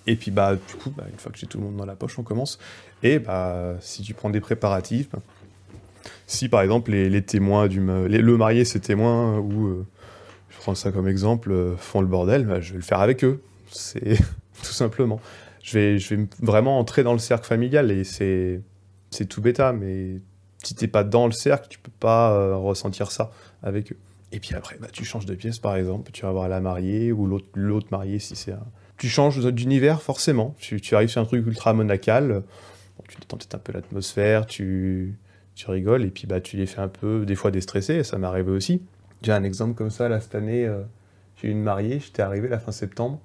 Et puis bah du coup, bah, une fois que j'ai tout le monde dans la poche, on commence. Et bah si tu prends des préparatifs, bah, si par exemple les, témoins du le marié, ses témoins, ou euh, je prends ça comme exemple, euh, font le bordel, bah, je vais le faire avec eux. C'est tout simplement. Je vais, je vais vraiment entrer dans le cercle familial et c'est, c'est tout bêta, mais si t'es pas dans le cercle, tu peux pas euh, ressentir ça avec eux. Et puis après, bah, tu changes de pièce par exemple, tu vas voir la mariée ou l'autre, l'autre mariée si c'est un... Tu changes d'univers forcément. Tu, tu, arrives sur un truc ultra monacal, tu détends peut-être un peu l'atmosphère, tu tu rigoles et puis bah, tu les fais un peu, des fois déstresser, ça m'est arrivé aussi. J'ai un exemple comme ça, là, cette année, euh, j'ai eu une mariée, j'étais arrivé la fin septembre,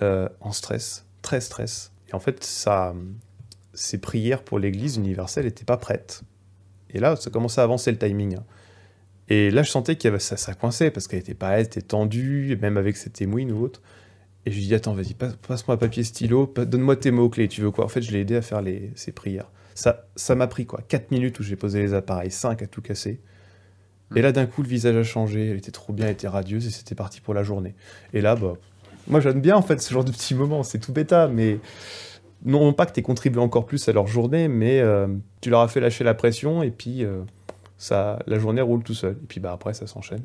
euh, en stress, très stress. Et en fait, ça, ses prières pour l'église universelle n'étaient pas prêtes. Et là, ça commençait à avancer le timing. Hein. Et là, je sentais que ça, ça coinçait parce qu'elle était pas elle était tendue, même avec ses témoins ou autre. Et je lui dis Attends, vas-y, passe-moi papier stylo, donne-moi tes mots-clés, tu veux quoi? En fait, je l'ai aidé à faire les, ses prières. Ça ça m'a pris quoi 4 minutes où j'ai posé les appareils, 5 à tout casser. Et là, d'un coup, le visage a changé, elle était trop bien, elle était radieuse et c'était parti pour la journée. Et là, bah, moi j'aime bien en fait ce genre de petits moments, c'est tout bêta, mais non pas que tu aies contribué encore plus à leur journée, mais euh, tu leur as fait lâcher la pression et puis euh, ça, la journée roule tout seul. Et puis bah, après, ça s'enchaîne.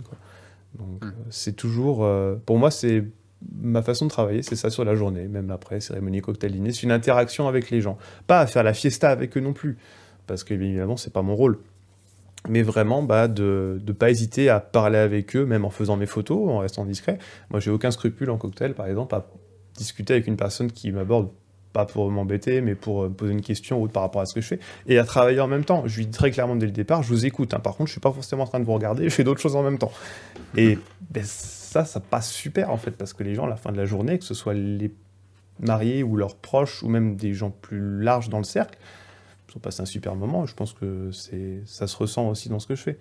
Donc hmm. euh, c'est toujours, pour moi, c'est ma façon de travailler, c'est ça sur la journée, même après, cérémonie cocktail dîner, c'est une interaction avec les gens. Pas à faire la fiesta avec eux non plus, parce que évidemment, c'est pas mon rôle mais vraiment bah, de ne pas hésiter à parler avec eux, même en faisant mes photos, en restant discret. Moi, j'ai aucun scrupule en cocktail, par exemple, à discuter avec une personne qui m'aborde, pas pour m'embêter, mais pour euh, poser une question ou par rapport à ce que je fais, et à travailler en même temps. Je lui dis très clairement dès le départ, je vous écoute. Hein. Par contre, je suis pas forcément en train de vous regarder, je fais d'autres choses en même temps. Et ben, ça, ça passe super, en fait, parce que les gens, à la fin de la journée, que ce soit les mariés ou leurs proches, ou même des gens plus larges dans le cercle, ont passé un super moment. Je pense que c'est, ça se ressent aussi dans ce que je fais.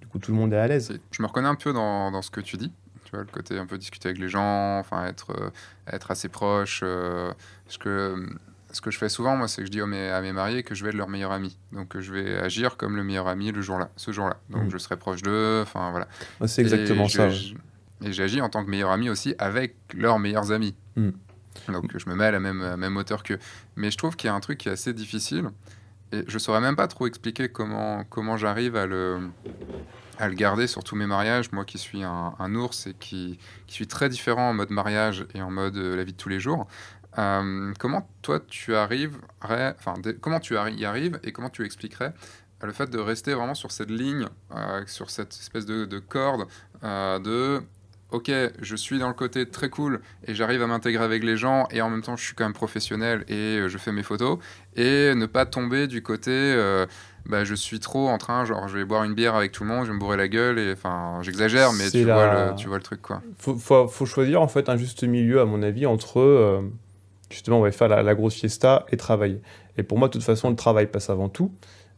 Du coup, tout le monde est à l'aise. Je me reconnais un peu dans, dans, ce que tu dis. Tu vois, le côté un peu discuter avec les gens, enfin être, euh, être assez proche. Euh, parce que ce que je fais souvent, moi, c'est que je dis à mes, à mes mariés que je vais être leur meilleur ami. Donc, je vais agir comme le meilleur ami le jour-là, ce jour-là. Donc, mm. je serai proche d'eux. Enfin, voilà. c'est exactement ça. Et j'agis en tant que meilleur ami aussi avec leurs meilleurs amis. Mm. Donc, je me mets à la même, à la même hauteur qu'eux. Mais je trouve qu'il y a un truc qui est assez difficile et je saurais même pas trop expliquer comment, comment j'arrive à le, à le garder sur tous mes mariages. Moi qui suis un, un ours et qui, qui, suis très différent en mode mariage et en mode euh, la vie de tous les jours. Euh, comment toi tu arriverais, enfin comment tu y arrives et comment tu expliquerais le fait de rester vraiment sur cette ligne, euh, sur cette espèce de, de corde de ok, je suis dans le côté très cool et j'arrive à m'intégrer avec les gens et en même temps je suis quand même professionnel et euh, je fais mes photos et ne pas tomber du côté euh, bah, je suis trop en train, genre je vais boire une bière avec tout le monde, je vais me bourrer la gueule et enfin j'exagère mais tu, vois le, tu vois le truc quoi. Faut, faut, choisir en fait un juste milieu à mon avis entre euh, justement on va faire la, la, grosse fiesta et travailler. Et pour moi de toute façon le travail passe avant tout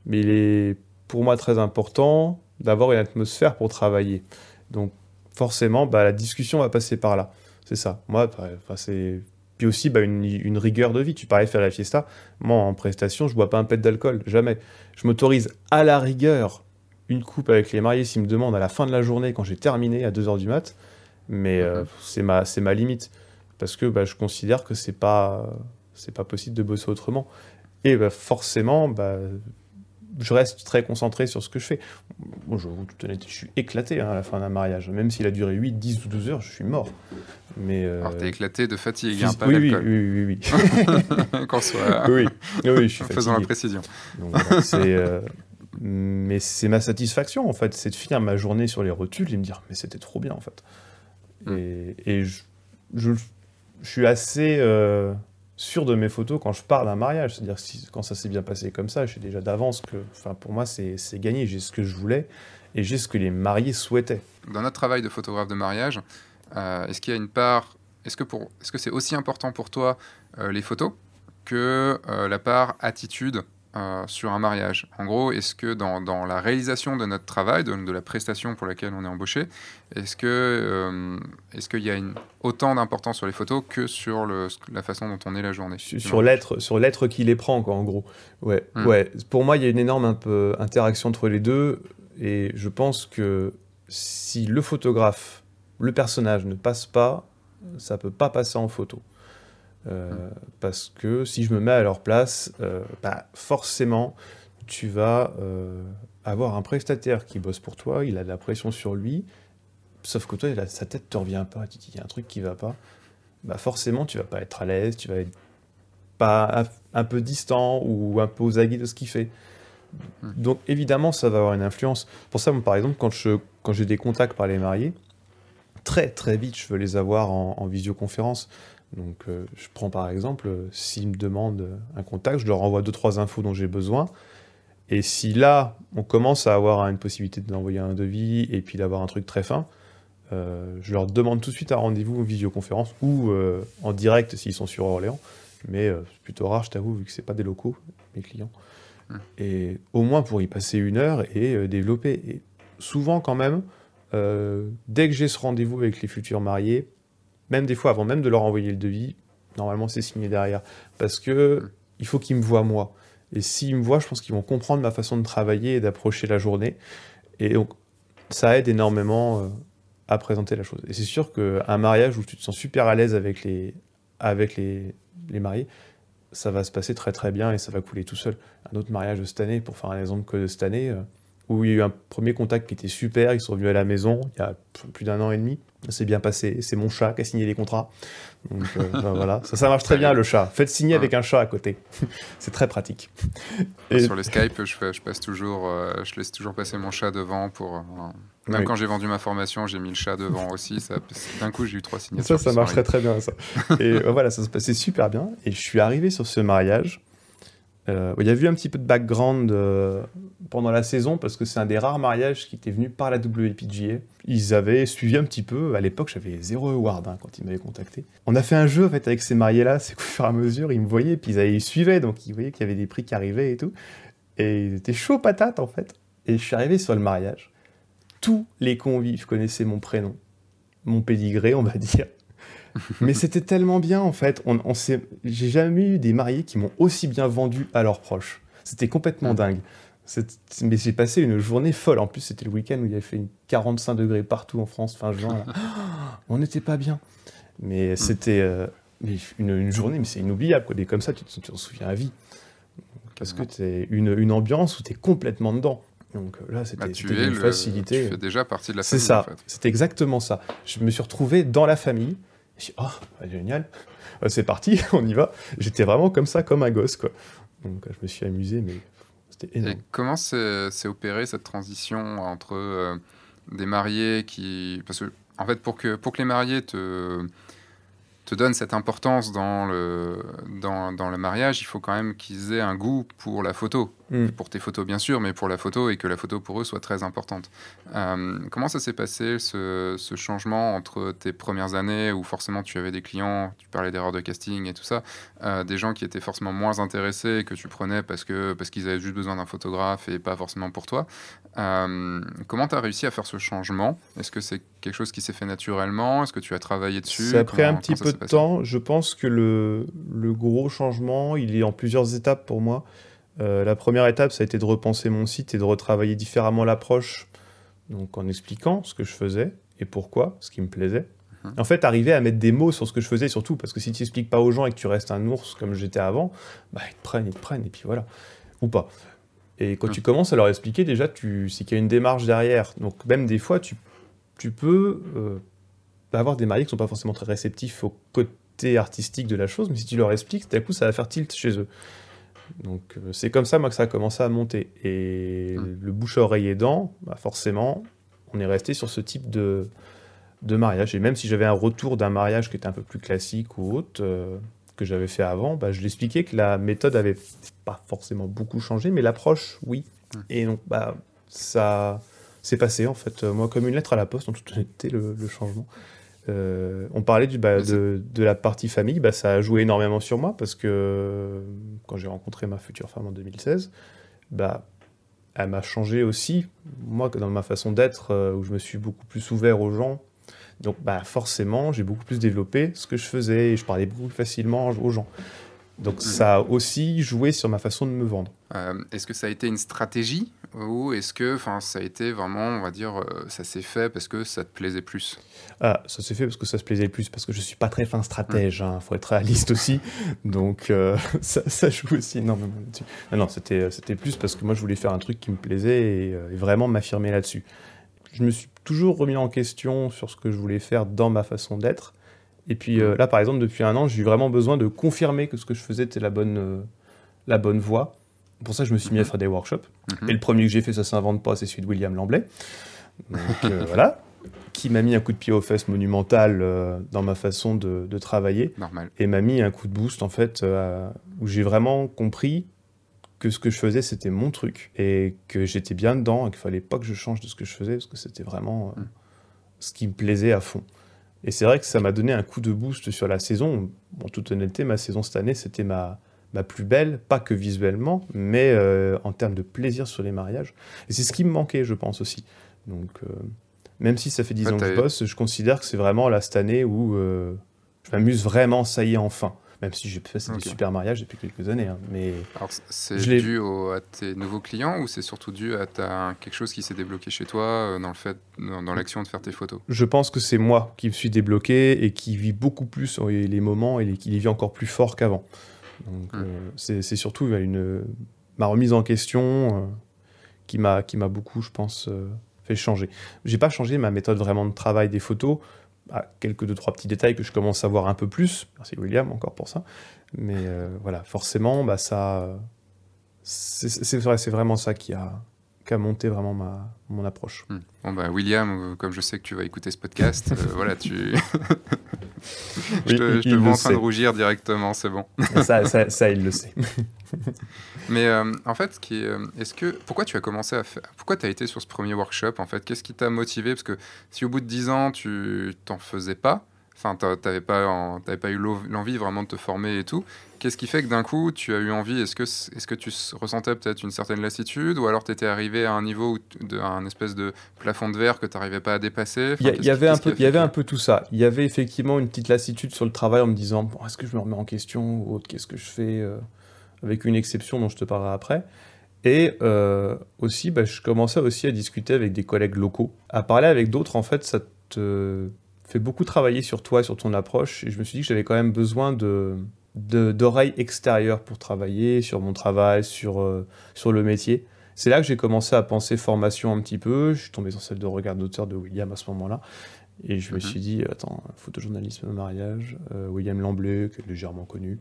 mais il est pour moi très important d'avoir une atmosphère pour travailler. Donc forcément, bah, la discussion va passer par là. C'est ça. Moi, c'est. Puis aussi, bah, une, rigueur de vie. Tu parlais de faire la fiesta. Moi, en prestation, je bois pas un pet d'alcool. Jamais. Je m'autorise à la rigueur une coupe avec les mariés s'ils me demandent à la fin de la journée, quand j'ai terminé à 2h du mat. Mais euh, mhm. c'est ma, ma limite. Parce que bah, je considère que c'est pas, c'est pas possible de bosser autrement. Et bah, forcément, bah, je reste très concentré sur ce que je fais. Bon, je, tout honnête, je suis éclaté hein, à la fin d'un mariage. Même s'il a duré 8, 10 ou 12 heures, je suis mort. Mais, euh... Alors, t'es éclaté de fatigue, hein, pas oui, oui, oui, oui, oui. Qu'on soit... Oui, oui, je suis Faisant la précision. Euh, mais c'est ma satisfaction, en fait. C'est de finir ma journée sur les rotules et me dire, mais c'était trop bien, en fait. Mm. Et, et je, je, je, suis assez... Euh, sûr de mes photos quand je pars d'un mariage. C'est-à-dire si, quand ça s'est bien passé comme ça, je sais déjà d'avance que pour moi, c'est gagné. J'ai ce que je voulais et j'ai ce que les mariés souhaitaient. Dans notre travail de photographe de mariage, euh, est-ce qu'il y a une part... Est-ce que c'est -ce aussi important pour toi euh, les photos que euh, la part attitude euh, sur un mariage En gros, est-ce que dans, dans, la réalisation de notre travail, de, de, la prestation pour laquelle on est embauché, est-ce que euh, est-ce qu'il y a une, autant d'importance sur les photos que sur le, la façon dont on est la journée? Sur, l'être, sur l'être qui les prend, quoi, en gros. Ouais, hmm. ouais. Pour moi, il y a une énorme un peu, interaction entre les deux, et je pense que si le photographe, le personnage ne passe pas, ça peut pas passer en photo. Euh, parce que si je me mets à leur place, euh, bah, forcément, tu vas euh, avoir un prestataire qui bosse pour toi, il a de la pression sur lui, sauf que toi, sa tête te revient pas, tu dis, il y a un truc qui va pas. Bah forcément, tu vas pas être à l'aise, tu vas être pas un peu distant ou un peu aux aguets de ce qu'il fait. Hmm. Donc évidemment, ça va avoir une influence. Pour ça, par exemple, quand j'ai quand des contacts par les mariés, très très vite, je veux les avoir en, en visioconférence. Donc euh, je prends par exemple, euh, s'ils me demandent un contact, je leur envoie deux trois infos dont j'ai besoin. Et si là, on commence à avoir une possibilité d'envoyer un devis et puis d'avoir un truc très fin, euh, je leur demande tout de suite un rendez-vous en visioconférence ou en direct s'ils sont sur Orléans. Mais c'est plutôt rare, je t'avoue, vu que c'est pas des locaux, mes clients. Mmh. Et au moins pour y passer une heure et développer. Et souvent quand même, dès que j'ai ce rendez-vous avec les futurs mariés, même des fois avant même de leur envoyer le devis, normalement c'est signé derrière. Parce que il faut qu'ils me voient moi. Et s'ils me voient, je pense qu'ils vont comprendre ma façon de travailler et d'approcher la journée. Et donc, ça aide énormément euh, à présenter la chose. Et c'est sûr qu'un mariage où tu te sens super à l'aise avec les, avec les, les mariés, ça va se passer très très bien et ça va couler tout seul. Un autre mariage de cette année, pour faire un exemple que de cette année, euh, où il y a eu un premier contact qui était super, ils sont venus à la maison il y a plus d'un an et demi, ça s'est bien passé, c'est mon chat qui a signé les contrats. Donc euh, ben voilà, ça, ça marche très bien le chat. Faites signer avec un chat à côté, c'est très pratique. Et... Sur le Skype, je, je passe toujours, euh, je laisse toujours passer mon chat devant pour. Euh, même quand j'ai vendu ma formation, j'ai mis le chat devant aussi. D'un coup, j'ai eu trois signatures. Ça, ça marche très très bien ça. Et voilà, ça se passait super bien. Et je suis arrivé sur ce mariage. Euh, il y a eu un petit peu de background euh, pendant la saison parce que c'est un des rares mariages qui était venu par la WPGA. Ils avaient suivi un petit peu. À l'époque, j'avais zéro award hein, quand ils m'avaient contacté. On a fait un jeu en fait avec ces mariés-là. C'est qu'au fur et à mesure, ils me voyaient, puis ils, suivaient, donc ils voyaient qu'il y avait des prix qui arrivaient et tout. Et ils étaient chauds patates en fait. Et je suis arrivé sur le mariage. Tous les convives connaissaient mon prénom, mon pédigré, on va dire. mais c'était tellement bien en fait. On, on J'ai jamais eu des mariés qui m'ont aussi bien vendu à leurs proches. C'était complètement mm. dingue. Mais j'ai passé une journée folle. En plus, c'était le week-end où il y avait fait une 45 degrés partout en France. Enfin, genre, on n'était pas bien. Mais mm. c'était euh, une, journée, mais c'est inoubliable. Quoi. Des comme ça, tu te, souviens à vie. Parce que c'est une, une ambiance où tu es complètement dedans. Donc là, c'était bah, une facilité. Tu fais déjà partie de la famille. C'est ça, c'est exactement ça. Je me suis retrouvé dans la famille. Je oh, bah, génial, bah, c'est parti, on y va. J'étais vraiment comme ça, comme un gosse, quoi. Donc je me suis amusé, mais c'était énorme. Et comment s'est opérée cette transition entre euh, des mariés qui... Parce que, en fait, pour que, pour que les mariés te te donne cette importance dans le, dans, dans le mariage, il faut quand même qu'ils aient un goût pour la photo. Mm. Pour tes photos, bien sûr, mais pour la photo et que la photo pour eux soit très importante. Euh, comment ça s'est passé, ce, ce, changement entre tes premières années où forcément tu avais des clients, tu parlais d'erreurs de casting et tout ça, euh, des gens qui étaient forcément moins intéressés et que tu prenais parce qu'ils parce qu'ils avaient juste besoin d'un photographe et pas forcément pour toi. Euh, comment tu as réussi à faire ce changement? Est-ce que c'est quelque chose qui s'est fait naturellement? Est-ce que tu as travaillé dessus? Ça a pris un petit peu de temps. Je pense que le, le gros changement, il est en plusieurs étapes pour moi. Euh, la première étape, ça a été de repenser mon site et de retravailler différemment l'approche, donc en expliquant ce que je faisais et pourquoi, ce qui me plaisait. Mhm. En fait, arriver à mettre des mots sur ce que je faisais, surtout parce que si tu n'expliques pas aux gens et que tu restes un ours comme j'étais avant, bah, ils te prennent, ils te prennent, et puis voilà. Ou pas. Et quand tu mhm. commences à leur expliquer, déjà, tu, c'est qu'il y a une démarche derrière. Donc, même des fois, tu, tu peux euh, avoir des mariés qui ne sont pas forcément très réceptifs au côté artistique de la chose, mais si tu leur expliques, d'un coup, ça va faire tilt chez eux. Donc euh, c'est comme ça moi que ça a commencé à monter. Et mmh. le bouche à oreille aidant, bah forcément, on est resté sur ce type de, de mariage. Et même si j'avais un retour d'un mariage qui était un peu plus classique ou autre, euh, que j'avais fait avant, bah, je l'expliquais que la méthode avait pas forcément beaucoup changé, mais l'approche, oui. Mmh. Et donc, bah, ça s'est passé, en fait, moi, comme une lettre à la poste, en toute honnêteté, le changement. Euh, on parlait du, bah, de, la partie famille, bah, ça a joué énormément sur moi parce que quand j'ai rencontré ma future femme en 2016, bah, elle m'a changé aussi, moi, dans ma façon d'être, euh, où je me suis beaucoup plus ouvert aux gens. Donc bah, forcément, j'ai beaucoup plus développé ce que je faisais et je parlais beaucoup plus facilement aux gens. Donc ça a aussi joué sur ma façon de me vendre. Euh, est-ce que ça a été une stratégie ou est-ce que ça a été vraiment, on va dire, euh, ça s'est fait parce que ça te plaisait plus? Ah, Ça s'est fait parce que ça se plaisait plus, parce que je suis pas très fin stratège, il hein, faut être réaliste aussi. Donc euh, ça, joue aussi énormément là-dessus. Non, c'était, c'était plus parce que moi je voulais faire un truc qui me plaisait et, et vraiment m'affirmer là-dessus. Je me suis toujours remis en question sur ce que je voulais faire dans ma façon d'être. Et puis euh, là, par exemple, depuis un an, j'ai eu vraiment besoin de confirmer que ce que je faisais était la bonne, euh, la bonne voie. Pour ça, je me suis mis à mhm. faire des workshops. Mhm. Et le premier que j'ai fait, ça s'invente pas, c'est celui de William Lamblay. Donc euh, voilà. Qui m'a mis un coup de pied aux fesses monumental dans ma façon de, de, travailler. Normal. Et m'a mis un coup de boost, en fait, où j'ai vraiment compris que ce que je faisais, c'était mon truc. Et que j'étais bien dedans et qu'il fallait pas que je change de ce que je faisais, parce que c'était vraiment mm. ce qui me plaisait à fond. Et c'est vrai que ça m'a donné un coup de boost sur la saison. En toute honnêteté, ma saison cette année, c'était ma, bah, plus belle, pas que visuellement, mais en termes de plaisir sur les mariages. Et c'est ce qui me manquait, je pense aussi. Donc, même si ça fait 10 ans que je bosse, je considère que c'est vraiment là cette année où je m'amuse vraiment, ça y est, enfin. Même si j'ai fait des super mariages depuis quelques années. Hein, mais c'est dû à tes nouveaux clients ou c'est surtout dû à ta, quelque chose qui s'est débloqué chez toi euh, dans le fait, dans, l'action de faire tes photos? Je pense que c'est moi qui me suis débloqué et qui vit beaucoup plus les moments et qui les vit encore plus fort qu'avant. Donc hmm. euh, c'est surtout une, ma remise en question euh, qui m'a beaucoup, je pense, fait changer. J'ai pas changé ma méthode vraiment de travail des photos bah, quelques deux, trois petits détails que je commence à voir un peu plus. Merci William encore pour ça. Mais euh, voilà, forcément, bah, ça, c'est vrai, c'est vraiment ça qui a, qui a monté vraiment ma, mon approche. Hmm. Bon bah William, euh, comme je sais que tu vas écouter ce podcast, euh, voilà, tu... je te, je te vois en train de rougir directement, c'est bon. ça, ça, ça, il le sait. Mais euh, en fait, qui est, est-ce que pourquoi tu as commencé à faire Pourquoi tu as été sur ce premier workshop en fait? Qu'est-ce qui t'a motivé? Parce que si au bout de 10 ans tu t'en faisais pas, enfin t'avais pas pas eu l'envie vraiment de te former et tout. Qu'est-ce qui fait que d'un coup tu as eu envie Est-ce que est-ce que tu ressentais peut-être une certaine lassitude ou alors tu étais arrivé à un niveau de un espèce de plafond de verre que tu n'arrivais pas à dépasser? Il y, avait un peu y avait un peu tout ça. Il y avait effectivement une petite lassitude sur le travail en me disant est-ce que je me remets en question ou qu'est-ce que je fais euh, avec une exception dont je te parlerai après? Et euh, aussi, bah, je commençais aussi à discuter avec des collègues locaux. À parler avec d'autres, en fait, ça te fait beaucoup travailler sur toi, sur ton approche. Et je me suis dit que j'avais quand même besoin de d'oreilles extérieures pour travailler sur mon travail, sur, euh, sur le métier. C'est là que j'ai commencé à penser formation un petit peu. Je suis tombé sur celle de regard d'auteur de William à ce moment-là. Et je me mhm. suis dit, attends, photojournalisme mariage, euh, William Lamblay, qui est légèrement connu,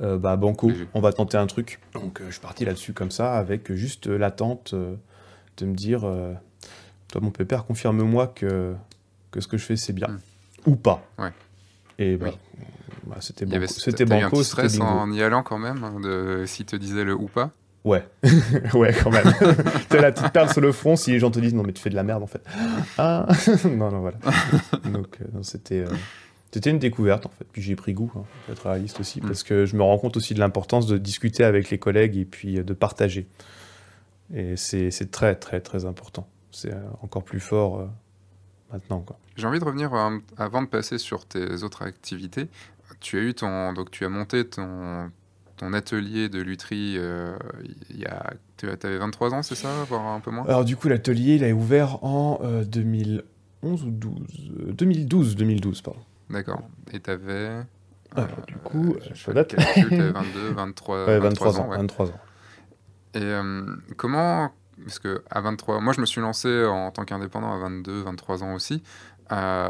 euh, bah, Banco, on va tenter un truc. Donc je suis parti là-dessus comme ça, avec juste l'attente de me dire Toi, mon pépère, confirme-moi que, que ce que je fais, c'est bien. Hmm. Ou pas. Ouais. Et bah, bah, c'était Banco. C'était Banco. Un stress en y allant quand même, hein, de, s'il te disait le ou pas? Ouais, ouais, quand même. T'as la petite perle sur le front si les gens te disent non, mais tu fais de la merde en fait. Ah, non, non, voilà. Donc, c'était. C'était une découverte en fait. Puis j'ai pris goût, hein, être réaliste aussi, mm. parce que je me rends compte aussi de l'importance de discuter avec les collègues et puis euh, de partager. Et c'est très très très important. C'est euh, encore plus fort euh, maintenant. J'ai envie de revenir avant de passer sur tes autres activités. Tu as eu ton donc tu as monté ton ton atelier de lutherie il y a tu avais 23 ans, c'est ça, voire un peu moins? Alors du coup l'atelier il a ouvert en 2011 ou 12 2012 2012 pardon. D'accord. Et tu avais. Ah, du coup, euh, je date. Tu 22, 23, ouais, 23, ans. 23 ans. Et euh, comment. Parce que à 23, moi je me suis lancé en tant qu'indépendant à 22, 23 ans aussi. Euh,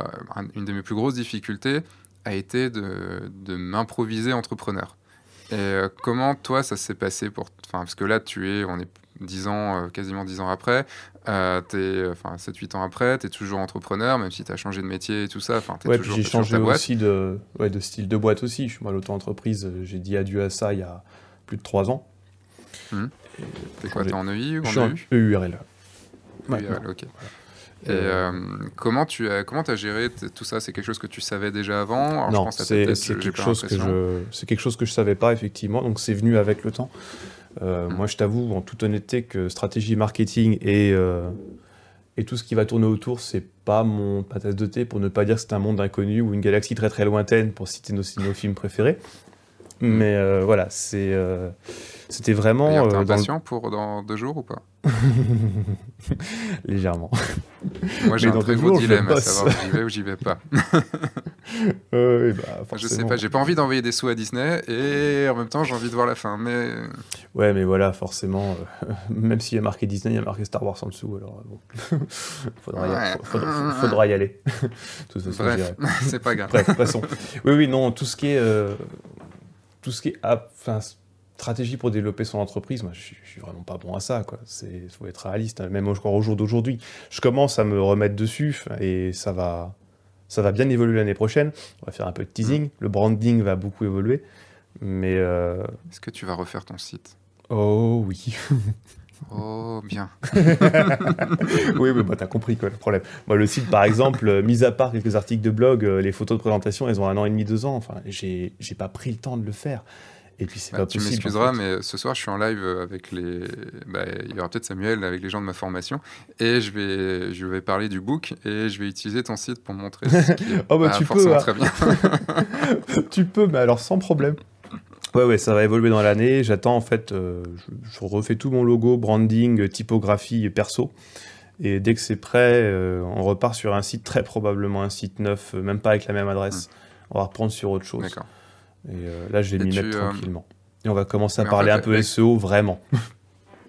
une de mes plus grosses difficultés a été de, de m'improviser entrepreneur. Et euh, comment toi ça s'est passé pour. Enfin, parce que là tu es, on est 10 ans, quasiment 10 ans après, euh, es, enfin, 7-8 ans après, tu es toujours entrepreneur, même si tu as changé de métier et tout ça. Enfin, ouais, j'ai changé aussi de, ouais, de style de boîte aussi. Je suis moi l'auto-entreprise, euh, j'ai dit adieu à ça il y a plus de 3 ans. Mmh. T'es quoi, t'es en EI ou en Je suis en EURL. EURL, ok. Et euh, comment tu as comment as géré tout ça? C'est quelque chose que tu savais déjà avant? Non, c'est quelque chose que je c'est quelque chose que je savais pas effectivement. Donc c'est venu avec le temps. Euh, moi, je t'avoue, en toute honnêteté, que stratégie marketing et, euh, et tout ce qui va tourner autour, c'est pas mon patasse de thé, pour ne pas dire que c'est un monde inconnu ou une galaxie très très lointaine, pour citer nos, nos films préférés. Mais euh, voilà, c'est, c'était vraiment. T'es impatient pour dans deux jours ou pas? Légèrement. Moi, j'ai un très gros dilemme à savoir j'y vais ou j'y vais pas. euh, bah, je sais pas, j'ai pas envie d'envoyer des sous à Disney et en même temps, j'ai envie de voir la fin. Mais... Ouais, mais voilà, forcément, euh, même s'il y a marqué Disney, il y a marqué Star Wars en dessous. Alors, bon. faudra, y, faudra, y aller. Bref, c'est pas grave. Bref. Oui, oui, non, tout ce qui est. Euh, tout ce qui est. Enfin, stratégie pour développer son entreprise, moi, je, suis vraiment pas bon à ça. Quoi. C'est, faut être réaliste. Hein. Même au jour d'aujourd'hui, je commence à me remettre dessus et ça va, ça va bien évoluer l'année prochaine. On va faire un peu de teasing. Mm. Le branding va beaucoup évoluer, mais euh, est-ce que tu vas refaire ton site? Oh oui. Oh, bien. oui, mais bah, t'as compris quoi, le problème. Moi, le site, par exemple, euh, mis à part quelques articles de blog, euh, les photos de présentation, elles ont un an et demi, deux ans. Enfin, j'ai, j'ai pas pris le temps de le faire. Et puis c'est bah, pas tu m'excuseras, mais ce soir je suis en live avec les. Bah, il y aura peut-être Samuel avec les gens de ma formation et je vais, je vais parler du book et je vais utiliser ton site pour montrer ce qui est oh bah, tu peux, hein. très bien. tu peux, mais alors sans problème. Ouais, ouais, ça va évoluer dans l'année. J'attends en fait, euh, je, refais tout mon logo, branding, typographie perso. Et dès que c'est prêt, euh, on repart sur un site, très probablement un site neuf, euh, même pas avec la même adresse. Hmm. On va reprendre sur autre chose. D'accord. Et là, je vais m'y mettre tranquillement. Et on va commencer à parler un peu SEO, vraiment.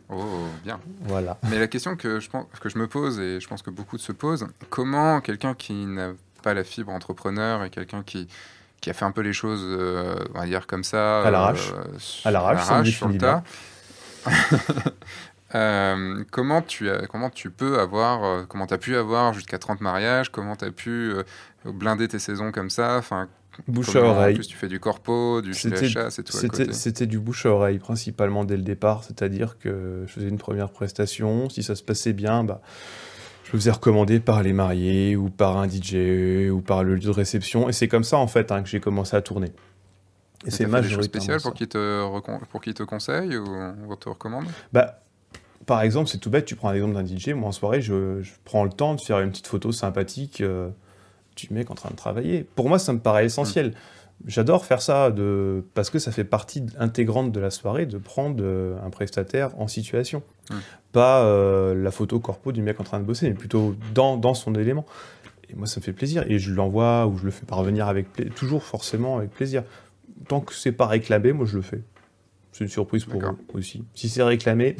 Oh, bien. Voilà. Mais la question que je, pense, que je me pose, et je pense que beaucoup se posent, comment quelqu'un qui n'a pas la fibre entrepreneur et quelqu'un qui, qui a fait un peu les choses, euh, on va dire comme ça, à l'arrache, euh, à l'arrache, sur le tas. euh, comment tu as, comment tu peux avoir, euh, comment tu as pu avoir jusqu'à 30 mariages, comment tu as pu blinder tes saisons comme ça, enfin. Bouche à oreille. En plus, tu fais du corpo, du CHA, c'est tout C'était du bouche à oreille, principalement dès le départ. C'est-à-dire que je faisais une première prestation. Si ça se passait bien, bah, je me faisais recommander par les mariés ou par un DJ ou par le lieu de réception. Et c'est comme ça, en fait, hein, que j'ai commencé à tourner. Et, c'est majoritairement spécial pour qui te pour qui te conseille ou on te recommande? Bah par exemple, c'est tout bête, tu prends un exemple d'un DJ, moi en soirée, je, prends le temps de faire une petite photo sympathique euh, du mec en train de travailler. Pour moi, ça me paraît essentiel. J'adore faire ça de... parce que ça fait partie intégrante de la soirée de prendre euh, un prestataire en situation. Hmm. Pas euh, la photo corpo du mec en train de bosser, mais plutôt dans, dans son élément. Et moi, ça me fait plaisir. Et je l'envoie ou je le fais parvenir avec toujours forcément avec plaisir. Tant que c'est pas réclamé, moi je le fais. C'est une surprise pour eux aussi. Si c'est réclamé,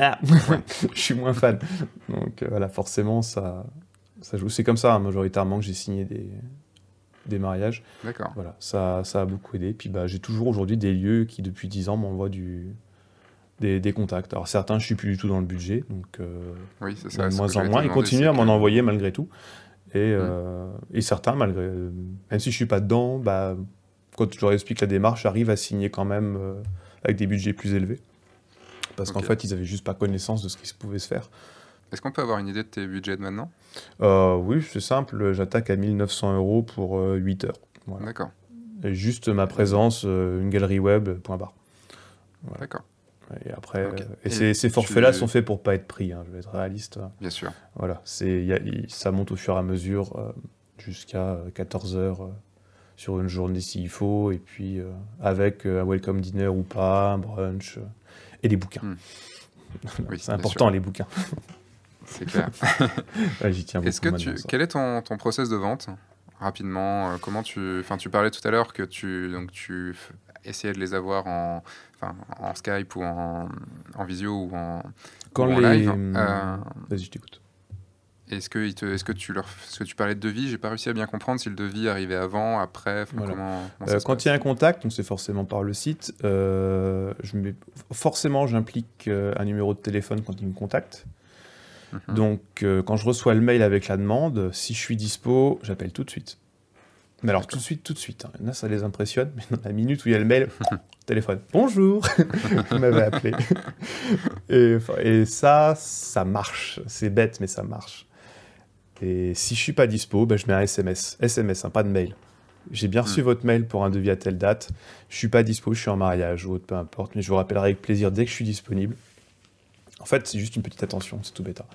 ah, je suis moins fan. Donc euh, voilà, forcément, ça, ça joue. C'est comme ça, hein, majoritairement, que j'ai signé des, des mariages. D'accord. Voilà, ça, ça a beaucoup aidé. Puis bah, j'ai toujours aujourd'hui des lieux qui, depuis 10 ans, m'envoient du, des, des, contacts. Alors certains, je suis plus du tout dans le budget, donc euh, oui, ça, de moins en moins. Ils continuent à m'en envoyer malgré tout. Et, mm. euh, et, certains, malgré, même si je suis pas dedans, bah, quand je leur explique la démarche, arrivent à signer quand même euh, avec des budgets plus élevés. Parce qu'en fait, ils avaient juste pas connaissance de ce qui pouvait se faire. Est-ce qu'on peut avoir une idée de tes budgets de maintenant? Euh, Oui, c'est simple. J'attaque à 1900 euros pour 8 euh, heures. D'accord. Juste ma présence, euh, une galerie web, point barre. D'accord. Et après, et, ces, forfaits-là sont faits pour pas être pris. Hein, je vais être réaliste. Bien sûr. Voilà, c'est, ça monte au fur et à mesure jusqu'à 14 heures sur une journée s'il faut, et puis avec un welcome dinner ou pas, un brunch et des bouquins. Hmm. c'est important les bouquins. C'est clair. J'y tiens Est-ce que tu, quel est ton, ton process de vente rapidement euh, Comment tu, enfin, tu parlais tout à l'heure que tu, donc tu essayais de les avoir en, enfin, en Skype ou en, en visio ou en, Quand en live. Euh, Vas-y, je t'écoute. Est-ce que, est-ce que tu leur, ce que tu parlais de devis, j'ai pas réussi à bien comprendre si le devis arrivait avant, après, comment, euh, Quand il y a un contact, donc c'est forcément par le site. je mets, forcément, j'implique un numéro de téléphone quand il me contacte. Mhm. Donc, euh, quand je reçois le mail avec la demande, si je suis dispo, j'appelle tout de suite. Mais alors, tout de suite, tout de suite. Hein. Là, ça les impressionne, mais dans la minute où il y a le mail, téléphone. Bonjour Vous m'avez appelé. et, et, ça, ça marche. C'est bête, mais ça marche. Et si je suis pas dispo, ben, je mets un SMS. SMS, hein, pas de mail. J'ai bien reçu hmm. votre mail pour un devis à telle date. Je suis pas dispo, je suis en mariage ou autre, peu importe. Mais je vous rappellerai avec plaisir dès que je suis disponible. En fait, c'est juste une petite attention, c'est tout bêta.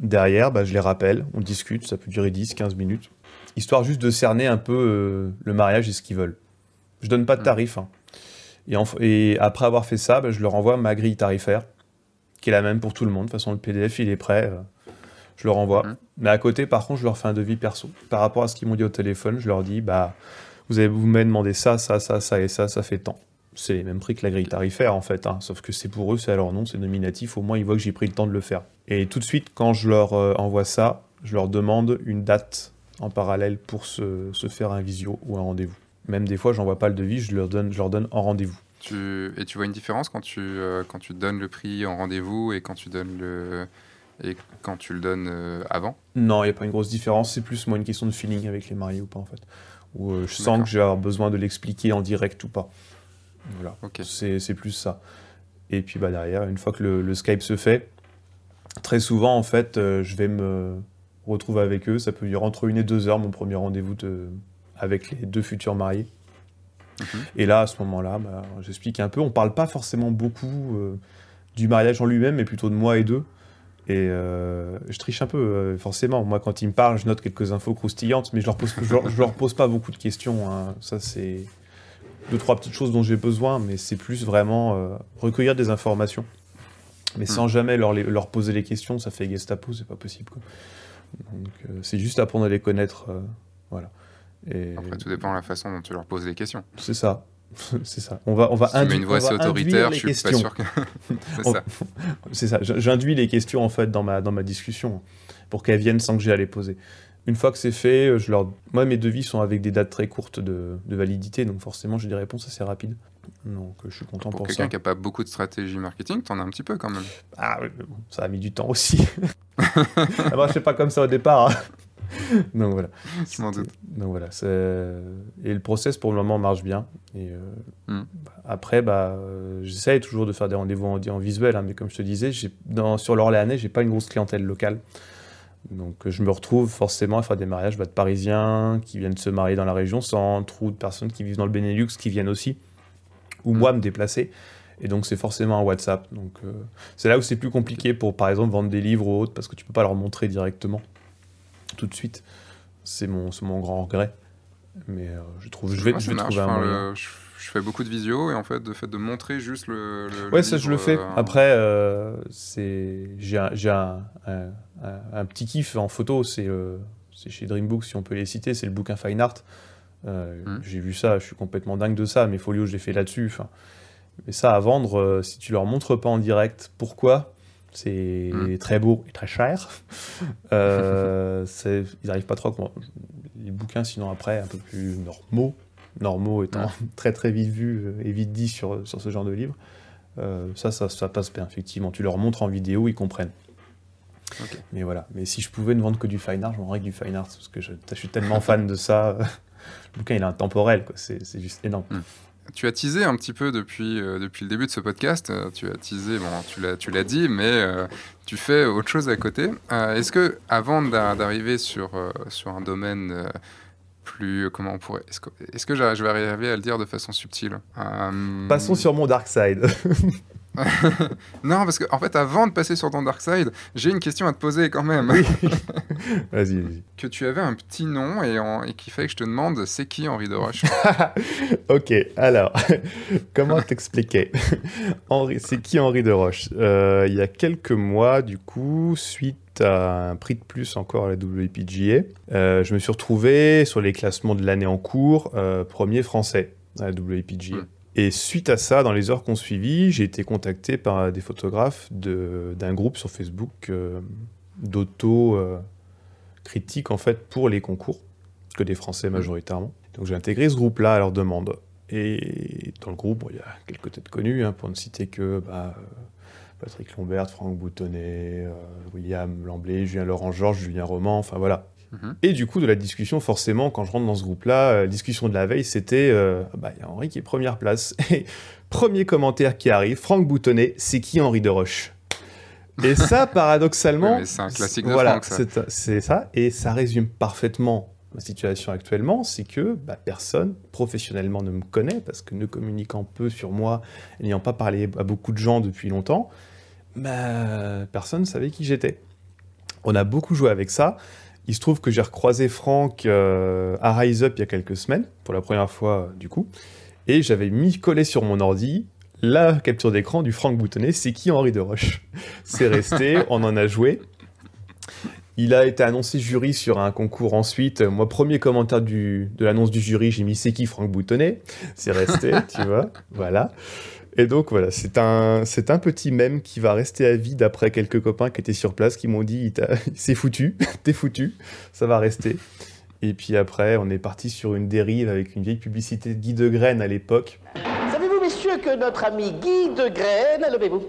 Derrière, bah, je les rappelle, on discute, ça peut durer 10, 15 minutes, histoire juste de cerner un peu euh, le mariage et ce qu'ils veulent. Je donne pas de tarif. Hein. Et, après avoir fait ça, bah, je leur envoie ma grille tarifaire, qui est la même pour tout le monde. De toute façon, le PDF, il est prêt. Euh, je leur envoie. Mais à côté, par contre, je leur fais un devis perso. Par rapport à ce qu'ils m'ont dit au téléphone, je leur dis, bah, vous avez vous m'avez demandé ça, ça, ça, ça et ça, ça fait tant c'est les mêmes prix que la grille tarifaire en fait, hein. sauf que c'est pour eux, c'est à leur nom, c'est nominatif, au moins ils voient que j'ai pris le temps de le faire. Et tout de suite, quand je leur euh, envoie ça, je leur demande une date en parallèle pour se, faire un visio ou un rendez-vous. Même des fois, j'envoie pas le devis, je leur donne, je leur donne en rendez-vous. Tu, et tu vois une différence quand tu, euh, quand tu donnes le prix en rendez-vous et quand tu donnes le et quand tu le donnes euh, avant? Non, il n'y a pas une grosse différence. C'est plus moi une question de feeling avec les mariés ou pas en fait. Où je sens que j'ai besoin de l'expliquer en direct ou pas. Voilà. C'est plus ça. Et puis bah, derrière, une fois que le, Skype se fait, très souvent, en fait, euh, je vais me retrouver avec eux. Ça peut durer entre une et deux heures, mon premier rendez-vous avec les deux futurs mariés. Mhm. Et là, à ce moment-là, bah, j'explique un peu. On parle pas forcément beaucoup du mariage en lui-même, mais plutôt de moi et d'eux. Et euh, je triche un peu, euh, forcément. Moi, quand ils me parlent, je note quelques infos croustillantes, mais je leur pose, je leur, pose pas beaucoup de questions. Hein. Ça, c'est deux, trois petites choses dont j'ai besoin, mais c'est plus vraiment euh, recueillir des informations. Mais sans hmm. jamais leur, leur, poser les questions, ça fait Gestapo, c'est pas possible. Donc, c'est juste apprendre à les connaître. voilà. Et... Après, tout dépend de la façon dont tu leur poses les questions. C'est ça. c'est ça. On va, on va si une voix autoritaire, je suis pas sûr que. c'est ça. C'est ça. J'induis les questions en fait dans ma, dans ma discussion pour qu'elles viennent sans que j'ai à les poser. Une fois que c'est fait, je leur... moi mes devis sont avec des dates très courtes de, de validité, donc forcément j'ai des réponses assez rapides. Donc je suis content pour, pour quelqu'un qui n'a pas beaucoup de stratégie marketing, t'en as un petit peu quand même. Ah oui, bon, ça a mis du temps aussi. Alors, je sais pas comme ça au départ. Hein. donc voilà. Donc voilà. Et le process pour le moment marche bien. Et euh, hmm. après, bah, euh, j'essaye toujours de faire des rendez-vous en, visuel, hein, mais comme je te disais, dans, sur l'Orléanais, j'ai pas une grosse clientèle locale. Donc je me retrouve forcément à faire des mariages bah, de Parisiens qui viennent se marier dans la région centre ou de personnes qui vivent dans le Benelux qui viennent aussi, ou hmm. moi me déplacer. Et donc c'est forcément un WhatsApp. Donc euh, c'est là où c'est plus compliqué pour par exemple vendre des livres ou autres parce que tu peux pas leur montrer directement tout de suite. C'est mon, mon grand regret. Mais euh, je trouve, je vais, je vais trouver un moyen. je, fais beaucoup de visio et en fait, de fait de montrer juste le. ouais, ça je le fais. Euh, Après, euh, c'est j'ai un, un, un, petit kiff en photo. C'est c'est chez Dreambook, si on peut les citer. C'est le bouquin Fine Art. Hmm. J'ai vu ça, je suis complètement dingue de ça. Mes folios, je les fais là-dessus. Enfin, mais ça à vendre, si tu leur montres pas en direct, pourquoi? C'est hmm. très beau et très cher. Euh, ils n'arrivent pas trop à Les bouquins, sinon après, un peu plus normaux, normaux étant très très vite vus euh, et vite dit sur, sur ce genre de livre, euh, ça, ça, ça, passe bien, effectivement. Tu leur montres en vidéo, ils comprennent. Mais voilà. Mais si je pouvais ne vendre que du fine art, je vendrais que du fine art, parce que je, je suis tellement fan de ça. le bouquin, il est intemporel, c'est juste énorme. Hmm. Tu as teasé un petit peu depuis, euh, depuis le début de ce podcast. Euh, tu as teasé, bon, tu l'as dit, mais euh, tu fais autre chose à côté. Est-ce que, avant d'arriver sur, sur un domaine plus. Comment on pourrait. Est-ce que, je vais arriver à le dire de façon subtile? Passons sur mon dark side. non, parce que en fait, avant de passer sur ton dark side, j'ai une question à te poser quand même. Oui. vas-y, vas-y. Que tu avais un petit nom et, et qu'il fallait que je te demande, c'est qui Henri de Roche? Ok, alors, comment t'expliquer? Henri, C'est qui Henri de Roche? Euh, Il y a quelques mois, du coup, suite à un prix de plus encore à la WPGA, euh, je me suis retrouvé sur les classements de l'année en cours, euh, premier français à la WPGA. Hmm. Et suite à ça, dans les heures qu'on suivit, j'ai été contacté par des photographes d'un groupe sur Facebook euh, d'auto-critique en fait pour les concours, que des Français mmh. majoritairement. Donc j'ai intégré ce groupe-là à leur demande. Et dans le groupe, il y a quelques têtes connues, hein, pour ne citer que bah, Patrick Lombert, Franck Boutonnet, euh, William Lamblay, Julien Laurent Georges, Julien Roman, enfin voilà, Et du coup, de la discussion, forcément, quand je rentre dans ce groupe-là, la euh, discussion de la veille, c'était euh, bah, y a Henri qui est première place. Et premier commentaire qui arrive, Franck Boutonnet, c'est qui Henri de Roche? Et ça, paradoxalement. c'est un classique de voilà, C'est ça. Et ça résume parfaitement ma situation actuellement, c'est que bah, personne professionnellement ne me connaît, parce que ne communiquant peu sur moi, n'ayant pas parlé à beaucoup de gens depuis longtemps, bah, personne ne savait qui j'étais. On a beaucoup joué avec ça. Il se trouve que j'ai recroisé Franck euh, à Rise Up il y a quelques semaines, pour la première fois du coup, et j'avais mis collé sur mon ordi la capture d'écran du Franck Boutonnet, c'est qui Henri de Roche C'est resté, on en a joué. Il a été annoncé jury sur un concours ensuite. Moi, premier commentaire de l'annonce du jury, j'ai mis c'est qui Franck Boutonnet? C'est resté, tu vois? Voilà. Et donc voilà, c'est un, c'est un petit mème qui va rester à vie d'après quelques copains qui étaient sur place qui m'ont dit c'est foutu, t'es foutu, ça va rester. Et puis après, on est parti sur une dérive avec une vieille publicité de Guy de Graine à l'époque. Savez-vous, messieurs, que notre ami Guy de Graine, levez-vous,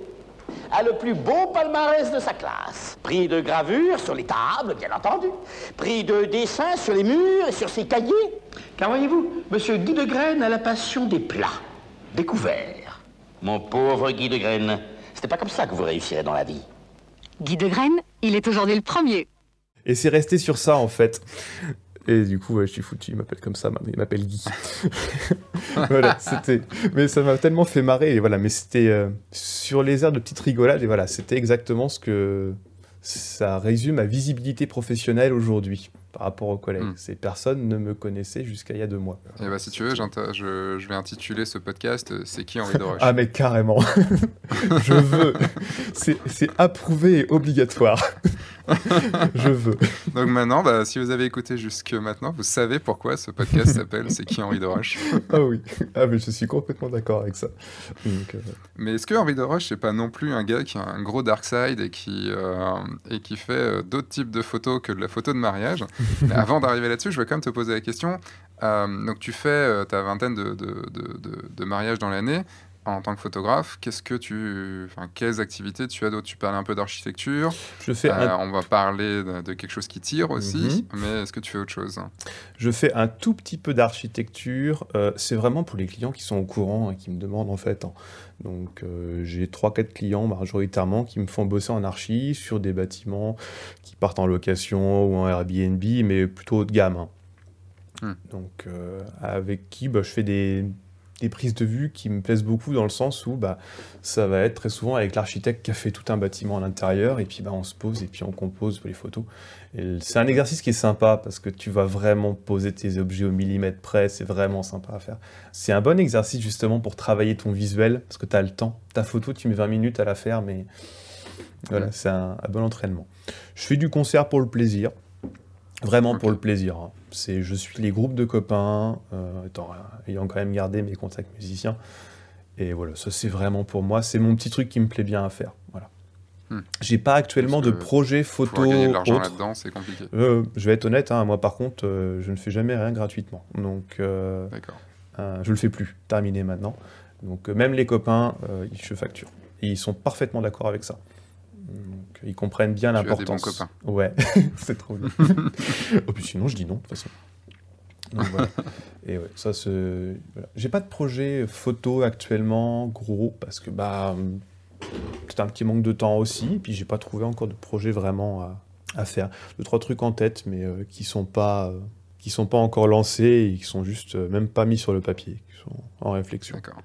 a le plus beau palmarès de sa classe. Prix de gravure sur les tables, bien entendu. Prix de dessin sur les murs et sur ses cahiers. Car voyez-vous, monsieur Guy de Graine a la passion des plats, découverts mon pauvre Guy de Graine, c'était pas comme ça que vous réussirez dans la vie. Guy de Graine, il est aujourd'hui le premier. Et c'est resté sur ça en fait. Et du coup, je suis foutu. Il m'appelle comme ça maintenant. Il m'appelle Guy. voilà, c'était. Mais ça m'a tellement fait marrer. Et voilà, mais c'était euh, sur les airs de petite rigolade. Et voilà, c'était exactement ce que ça résume ma visibilité professionnelle aujourd'hui par rapport aux collègues. Hmm. Ces personnes ne me connaissaient jusqu'à il y a deux mois. Et bah, si tu veux, je, je, vais intituler ce podcast euh, C'est qui Henri Doroche Ah, mais carrément Je veux C'est approuvé et obligatoire Je veux. Donc maintenant, bah, si vous avez écouté jusque maintenant, vous savez pourquoi ce podcast s'appelle C'est qui Henri Doroche Ah oui, ah, mais je suis complètement d'accord avec ça. Euh, mais est-ce que Henri Doroche, c'est pas non plus un gars qui a un gros dark side et qui, euh, et qui fait d'autres types de photos que de la photo de mariage? Avant d'arriver là-dessus, je vais quand même te poser la question. Euh, donc, tu fais euh, ta vingtaine de, de, de, de mariages dans l'année en tant que photographe, qu'est-ce que tu, enfin, quelles activités tu as d'autres? Tu parles un peu d'architecture. Je fais. Euh, on va parler de, quelque chose qui tire aussi, mhm. mais est-ce que tu fais autre chose? Je fais un tout petit peu d'architecture. c'est vraiment pour les clients qui sont au courant et qui me demandent en fait. Hein. Donc euh, j'ai 3-4 clients majoritairement qui me font bosser en archi sur des bâtiments qui partent en location ou en Airbnb, mais plutôt haut de gamme. Hein. Hmm. Donc euh, avec qui bah, je fais des, des, prises de vue qui me plaisent beaucoup dans le sens où bah, ça va être très souvent avec l'architecte qui a fait tout un bâtiment à l'intérieur et puis bah, on se pose et puis on compose les photos. C'est un exercice qui est sympa parce que tu vas vraiment poser tes objets au millimètre près, c'est vraiment sympa à faire. C'est un bon exercice justement pour travailler ton visuel parce que tu as le temps. Ta photo, tu mets 20 minutes à la faire, mais voilà, c'est un, bon entraînement. Je fais du concert pour le plaisir, vraiment pour le plaisir. Hein. C'est, je suis les groupes de copains, euh, ayant quand même gardé mes contacts musiciens. Et voilà, ça c'est vraiment pour moi, c'est mon petit truc qui me plaît bien à faire. Voilà. Hmm. J'ai pas actuellement de projet photo. Gagner de l'argent là-dedans, c'est compliqué. Euh, je vais être honnête, hein, moi par contre, euh, je ne fais jamais rien gratuitement. Donc, euh, je le fais plus. Terminé maintenant. Donc, même les copains, je facture. Et ils sont parfaitement d'accord avec ça. Donc, ils comprennent bien l'importance. Ouais, c'est trop bien. oh, puis sinon, je dis non, de toute façon. Donc, voilà. Et ouais, ça, c'est. Voilà. J'ai pas de projet photo actuellement gros parce que bah c'est un petit manque de temps aussi, et puis j'ai pas trouvé encore de projet vraiment à, faire. Deux, trois trucs en tête, mais euh, qui sont pas euh, qui sont pas encore lancés et qui sont juste euh, même pas mis sur le papier, qui sont en réflexion. D'accord.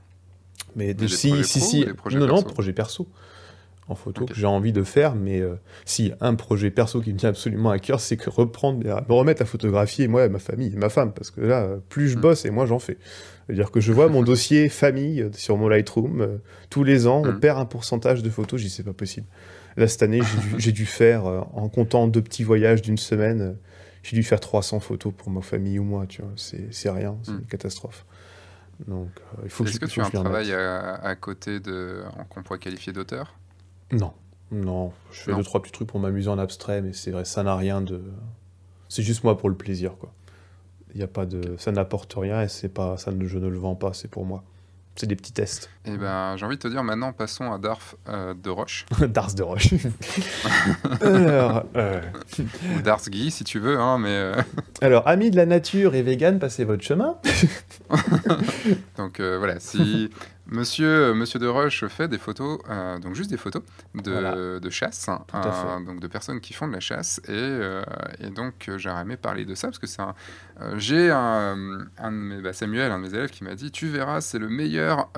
Mais, de, si, si, si, non, non, projet perso en photo que j'ai envie de faire, mais si un projet perso qui me tient absolument à cœur, c'est que reprendre, me remettre à photographier moi, ma famille, ma femme, parce que là, plus je hmm. bosse et moi j'en fais. C'est-à-dire que je vois mon dossier famille euh, sur mon Lightroom, euh, tous les ans, on mm. perd un pourcentage de photos, je dis c'est pas possible. Là, cette année, j'ai dû, faire, euh, en comptant deux petits voyages d'une semaine, j'ai dû faire 300 photos pour ma famille ou moi, tu vois, c'est rien, c'est mm. une catastrophe. Donc, il faut Est-ce que, tu as un travail à, côté de, qu'on pourrait qualifier d'auteur? Non, non, je fais deux, trois petits trucs pour m'amuser en abstrait, mais c'est vrai, ça n'a rien de... C'est juste moi pour le plaisir, quoi. Il y a pas de, ça n'apporte rien et c'est pas, ça ne, je ne le vends pas, c'est pour moi. C'est des petits tests. Eh ben, j'ai envie de te dire maintenant, passons à Darf euh, de Roche. Darth de Roche. Alors, euh... Darth Guy, si tu veux, hein, mais. Euh, Alors, amis de la nature et vegan, passez votre chemin. Donc voilà, si Monsieur, Monsieur de Roche fait des photos, euh, donc juste des photos de, de chasse, euh, donc de personnes qui font de la chasse, et, euh, et donc j'aurais aimé parler de ça parce que c'est j'ai un, un, de mes, bah, Samuel, un de mes élèves, qui m'a dit tu verras, c'est le meilleur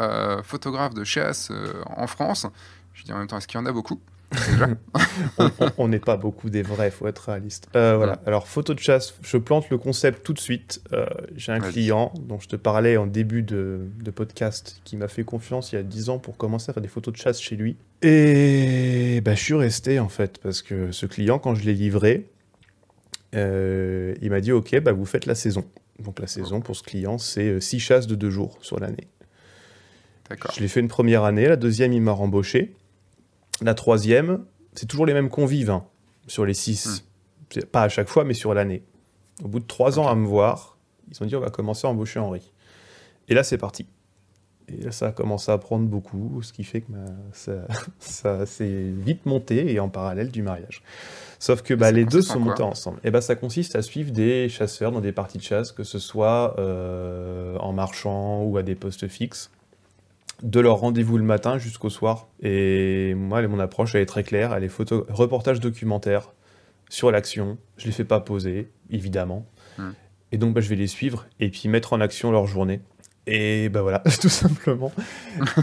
photographe de chasse en France. Je dis en même temps, est-ce qu'il y en a beaucoup? on n'est pas beaucoup des vrais, faut être réaliste. Euh, voilà. Alors photo de chasse, je plante le concept tout de suite. Euh, j'ai un client dont je te parlais en début de, podcast qui m'a fait confiance il y a 10 ans pour commencer à faire des photos de chasse chez lui. Et bah, je suis resté en fait parce que ce client, quand je l'ai livré, euh, il m'a dit ok, bah, vous faites la saison. Donc la saison pour ce client, c'est 6 chasses de 2 jours sur l'année. Je l'ai fait une première année, la deuxième, il m'a rembauché. La troisième, c'est toujours les mêmes convives hein, sur les six. Hmm. Pas à chaque fois, mais sur l'année. Au bout de trois ans à me voir, ils ont dit on va commencer à embaucher Henri. Et là, c'est parti. Et là, ça a commencé à prendre beaucoup, ce qui fait que bah, ça, s'est vite monté et en parallèle du mariage. Sauf que bah, les deux sont montés ensemble. Et bah, ça consiste à suivre des chasseurs dans des parties de chasse, que ce soit euh, en marchant ou à des postes fixes de leur rendez-vous le matin jusqu'au soir. Et moi, mon approche, elle est très claire. Elle est photo, reportage documentaire sur l'action. Je les fais pas poser, évidemment. Hmm. Et donc, bah, je vais les suivre et puis mettre en action leur journée. Et ben voilà, tout simplement.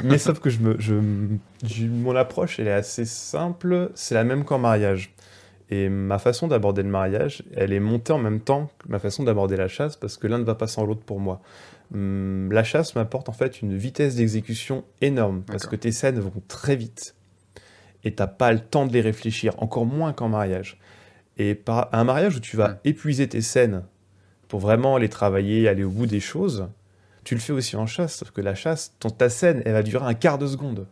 Mais sauf que je me, je, mon approche, elle est assez simple. C'est la même qu'en mariage. Et ma façon d'aborder le mariage, elle est montée en même temps que ma façon d'aborder la chasse, parce que l'un ne va pas sans l'autre pour moi. Hum, la chasse m'apporte en fait une vitesse d'exécution énorme, parce que tes scènes vont très vite. Et t'as pas le temps de les réfléchir, encore moins qu'en mariage. Et par un mariage où tu vas épuiser tes scènes pour vraiment les travailler, aller au bout des choses, tu le fais aussi en chasse, sauf que la chasse, ton, ta scène, elle va durer un quart de seconde.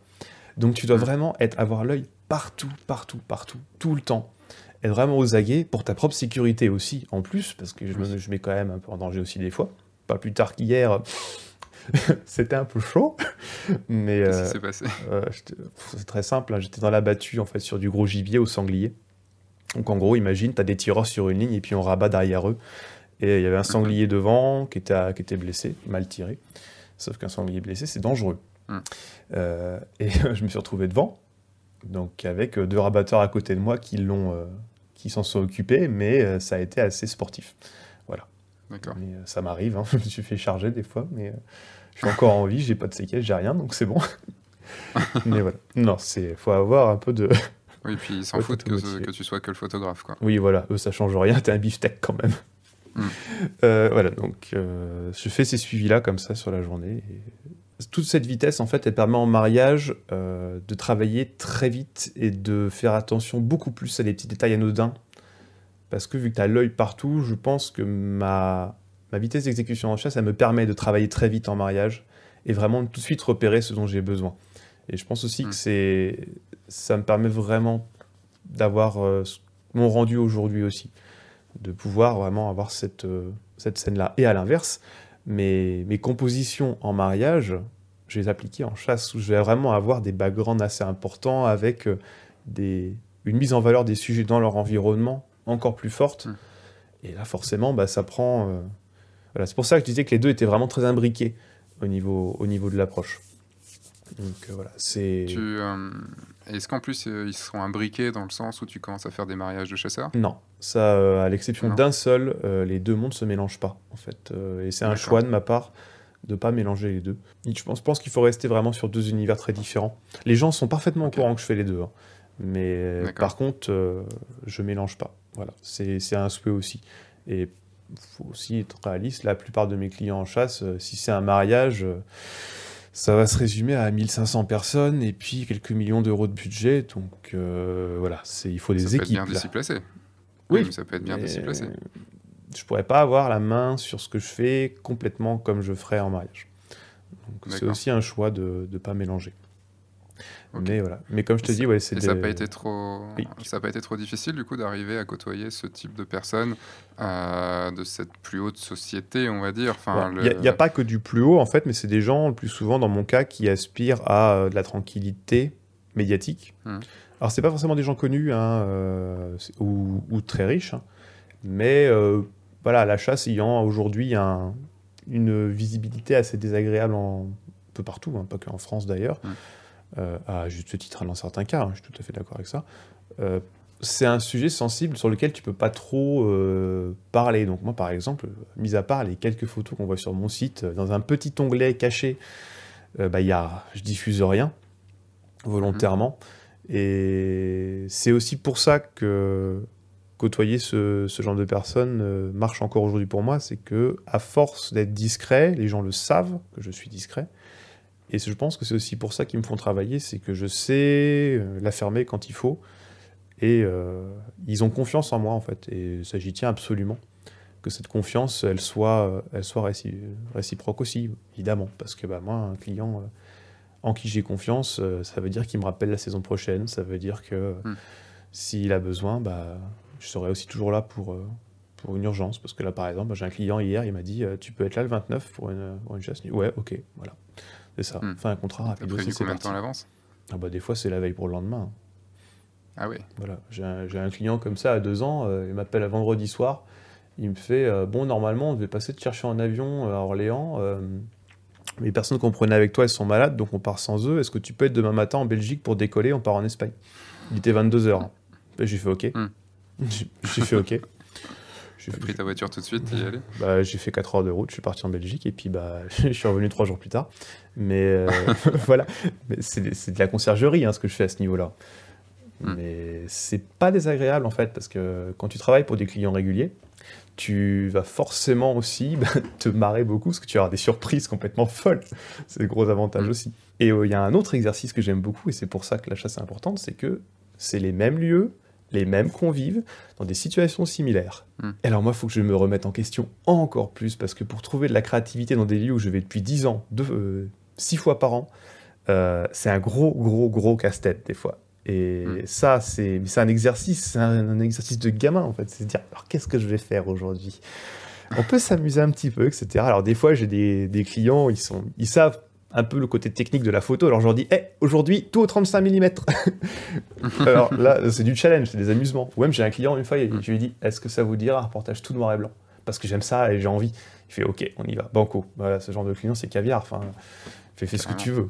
Donc tu dois vraiment être, avoir l'œil partout, partout, partout, tout le temps. Être vraiment aux aguets pour ta propre sécurité aussi, en plus, parce que je me je mets quand même un peu en danger aussi des fois. Pas plus tard qu'hier, c'était un peu chaud. Mais passé? euh, C'est très simple, hein. j'étais dans la battue en fait sur du gros gibier au sanglier. Donc en gros, imagine, tu as des tireurs sur une ligne et puis on rabat derrière eux. Et il y avait un sanglier devant qui était, qui était blessé, mal tiré. Sauf qu'un sanglier blessé, c'est dangereux. Hmm. Euh, et je me suis retrouvé devant, donc avec deux rabatteurs à côté de moi qui l'ont, euh, qui s'en sont occupés, mais euh, ça a été assez sportif. D'accord. ça m'arrive, hein. je me suis fait charger des fois, mais je suis encore en vie, j'ai pas de séquelles, j'ai rien, donc c'est bon. mais voilà. Non, c'est, faut avoir un peu de. Oui, puis ils s'en foutent que, que, tu sois que le photographe, quoi. Oui, voilà, eux ça change rien, t'es un beefsteak quand même. Mm. Euh, voilà, donc euh, je fais ces suivis-là comme ça sur la journée. toute cette vitesse, en fait, elle permet en mariage euh, de travailler très vite et de faire attention beaucoup plus à des petits détails anodins. Parce que vu que tu as l'œil partout, je pense que ma, ma vitesse d'exécution en chasse, ça me permet de travailler très vite en mariage et vraiment de tout de suite repérer ce dont j'ai besoin. Et je pense aussi que mm. c'est ça me permet vraiment d'avoir mon rendu aujourd'hui aussi de pouvoir vraiment avoir cette, euh, cette scène-là. Et à l'inverse, mes, mes compositions en mariage, je les appliquais en chasse, où je vais vraiment avoir des backgrounds assez importants avec euh, des, une mise en valeur des sujets dans leur environnement encore plus forte. Mmh. Et là, forcément, bah, ça prend... Euh, voilà, c'est pour ça que je disais que les deux étaient vraiment très imbriqués au niveau, au niveau de l'approche. Donc voilà, c'est... Est-ce qu'en plus, ils seront imbriqués dans le sens où tu commences à faire des mariages de chasseurs? Non, ça, euh, à l'exception d'un seul, euh, les deux mondes se mélangent pas, en fait. Euh, et c'est un choix de ma part de pas mélanger les deux. Je pense, pense qu'il faut rester vraiment sur deux univers très différents. Les gens sont parfaitement au courant que je fais les deux, hein. mais par contre, je mélange pas. Voilà, c'est un souhait aussi. Et faut aussi être réaliste. La plupart de mes clients en chasse, si c'est un mariage ça va se résumer à 1500 personnes et puis quelques millions d'euros de budget. Donc voilà, il faut des ça équipes. Peut être bien oui, ça peut être bien de s'y placer. Je pourrais pas avoir la main sur ce que je fais complètement comme je ferais en mariage. C'est aussi un choix de ne pas mélanger. Mais voilà. Mais comme je te dis, ouais, c'est. Ça n'a pas été trop. Ça pas été trop difficile du coup d'arriver à côtoyer ce type de personnes euh, de cette plus haute société, on va dire. Enfin, il n'y a, pas que du plus haut en fait, mais c'est des gens le plus souvent dans mon cas qui aspirent à euh, de la tranquillité médiatique. Hum. Alors, c'est pas forcément des gens connus hein, euh, ou, très riches, hein, mais voilà, la chasse ayant aujourd'hui un, une visibilité assez désagréable un peu partout, hein, pas qu'en France d'ailleurs, euh, à juste titre dans certains cas, je suis tout à fait d'accord avec ça. c'est un sujet sensible sur lequel tu peux pas trop parler. Donc moi, par exemple, mis à part les quelques photos qu'on voit sur mon site, dans un petit onglet caché, bah, y a, je diffuse rien volontairement. Et c'est aussi pour ça que côtoyer ce, genre de personnes euh, marche encore aujourd'hui pour moi, c'est que à force d'être discret, les gens le savent que je suis discret. Et je pense que c'est aussi pour ça qu'ils me font travailler, c'est que je sais euh, l'affirmer quand il faut. Et euh, ils ont confiance en moi, en fait. Et ça, j'y tiens absolument. Que cette confiance, elle soit, elle soit réciproque aussi, évidemment. Parce que bah, moi, un client en qui j'ai confiance, euh, ça veut dire qu'il me rappelle la saison prochaine, ça veut dire que hmm. s'il a besoin, bah, je serai aussi toujours là pour, euh, pour une urgence. Parce que là, par exemple, j'ai un client hier, il m'a dit euh, Tu peux être là le 29 pour une, pour une chasse Ouais, ok, voilà. C'est ça. Enfin, un contrat rapide. T'as prévu combien de temps à l'avance? Ah bah, Des fois, c'est la veille pour le lendemain. Ah oui Voilà. J'ai un, un, client comme ça à deux ans, il m'appelle à vendredi soir. Il me fait Bon, normalement, on devait passer te chercher en avion à Orléans les personnes qu'on prenait avec toi, elles sont malades, donc on part sans eux. Est-ce que tu peux être demain matin en Belgique pour décoller? On part en Espagne. Il était 22h. J'ai fait OK. Hmm. J'ai fait OK. J'ai pris ta voiture tout de suite et y aller bah, J'ai fait 4 heures de route, je suis parti en Belgique et puis bah, je suis revenu 3 jours plus tard. Mais euh, voilà, c'est de la conciergerie hein, ce que je fais à ce niveau-là. Hmm. Mais c'est pas désagréable en fait, parce que quand tu travailles pour des clients réguliers, tu vas forcément aussi bah, te marrer beaucoup, parce que tu auras des surprises complètement folles. C'est le gros avantage hmm. aussi. Et euh, il y a un autre exercice que j'aime beaucoup, et c'est pour ça que la chasse est importante, c'est que c'est les mêmes lieux, les mêmes convives, dans des situations similaires. Hmm. Et alors moi, il faut que je me remette en question encore plus, parce que pour trouver de la créativité dans des lieux où je vais depuis 10 ans, deux, 6 euh, fois par an, euh, c'est un gros, gros, gros casse-tête des fois. Et hmm. ça, c'est un exercice, c'est un, exercice de gamin en fait. C'est de dire, alors qu'est-ce que je vais faire aujourd'hui? On peut s'amuser un petit peu, etc. Alors des fois, j'ai des, des, clients, ils, sont, ils savent un peu le côté technique de la photo. Alors je leur dis, hey, aujourd'hui, tout au 35 mm. Alors là, c'est du challenge, c'est des amusements. Ou même j'ai un client une fois, et je lui dis, est-ce que ça vous dirait un reportage tout noir et blanc? Parce que j'aime ça et j'ai envie. Il fait, ok, on y va, banco. Voilà, ce genre de client, c'est caviar. Enfin, fais, fais ce que tu veux.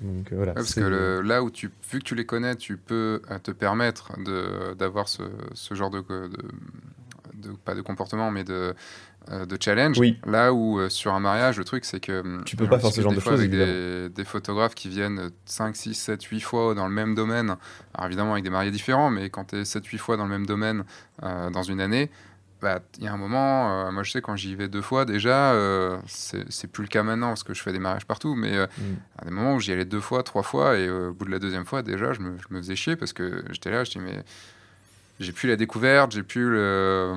Donc, euh, voilà, parce que là où tu, vu que tu les connais, tu peux euh, te permettre d'avoir ce, ce, genre de, de, pas de comportement, mais de, de challenge. Oui. Là où euh, sur un mariage, le truc c'est que hum, tu peux pas faire ce genre de choses avec des, des, photographes qui viennent 5, 6, 7, 8 fois dans le même domaine. Alors évidemment avec des mariés différents, mais quand tu es 7, 8 fois dans le même domaine euh, dans une année, bah, il y a un moment, moi je sais quand j'y vais deux fois déjà, c'est plus le cas maintenant parce que je fais des mariages partout, mais mm. à des moments où j'y allais deux fois, trois fois, et au bout de la deuxième fois déjà, je me, je me faisais chier parce que j'étais là, je dis mais j'ai plus la découverte, j'ai plus le,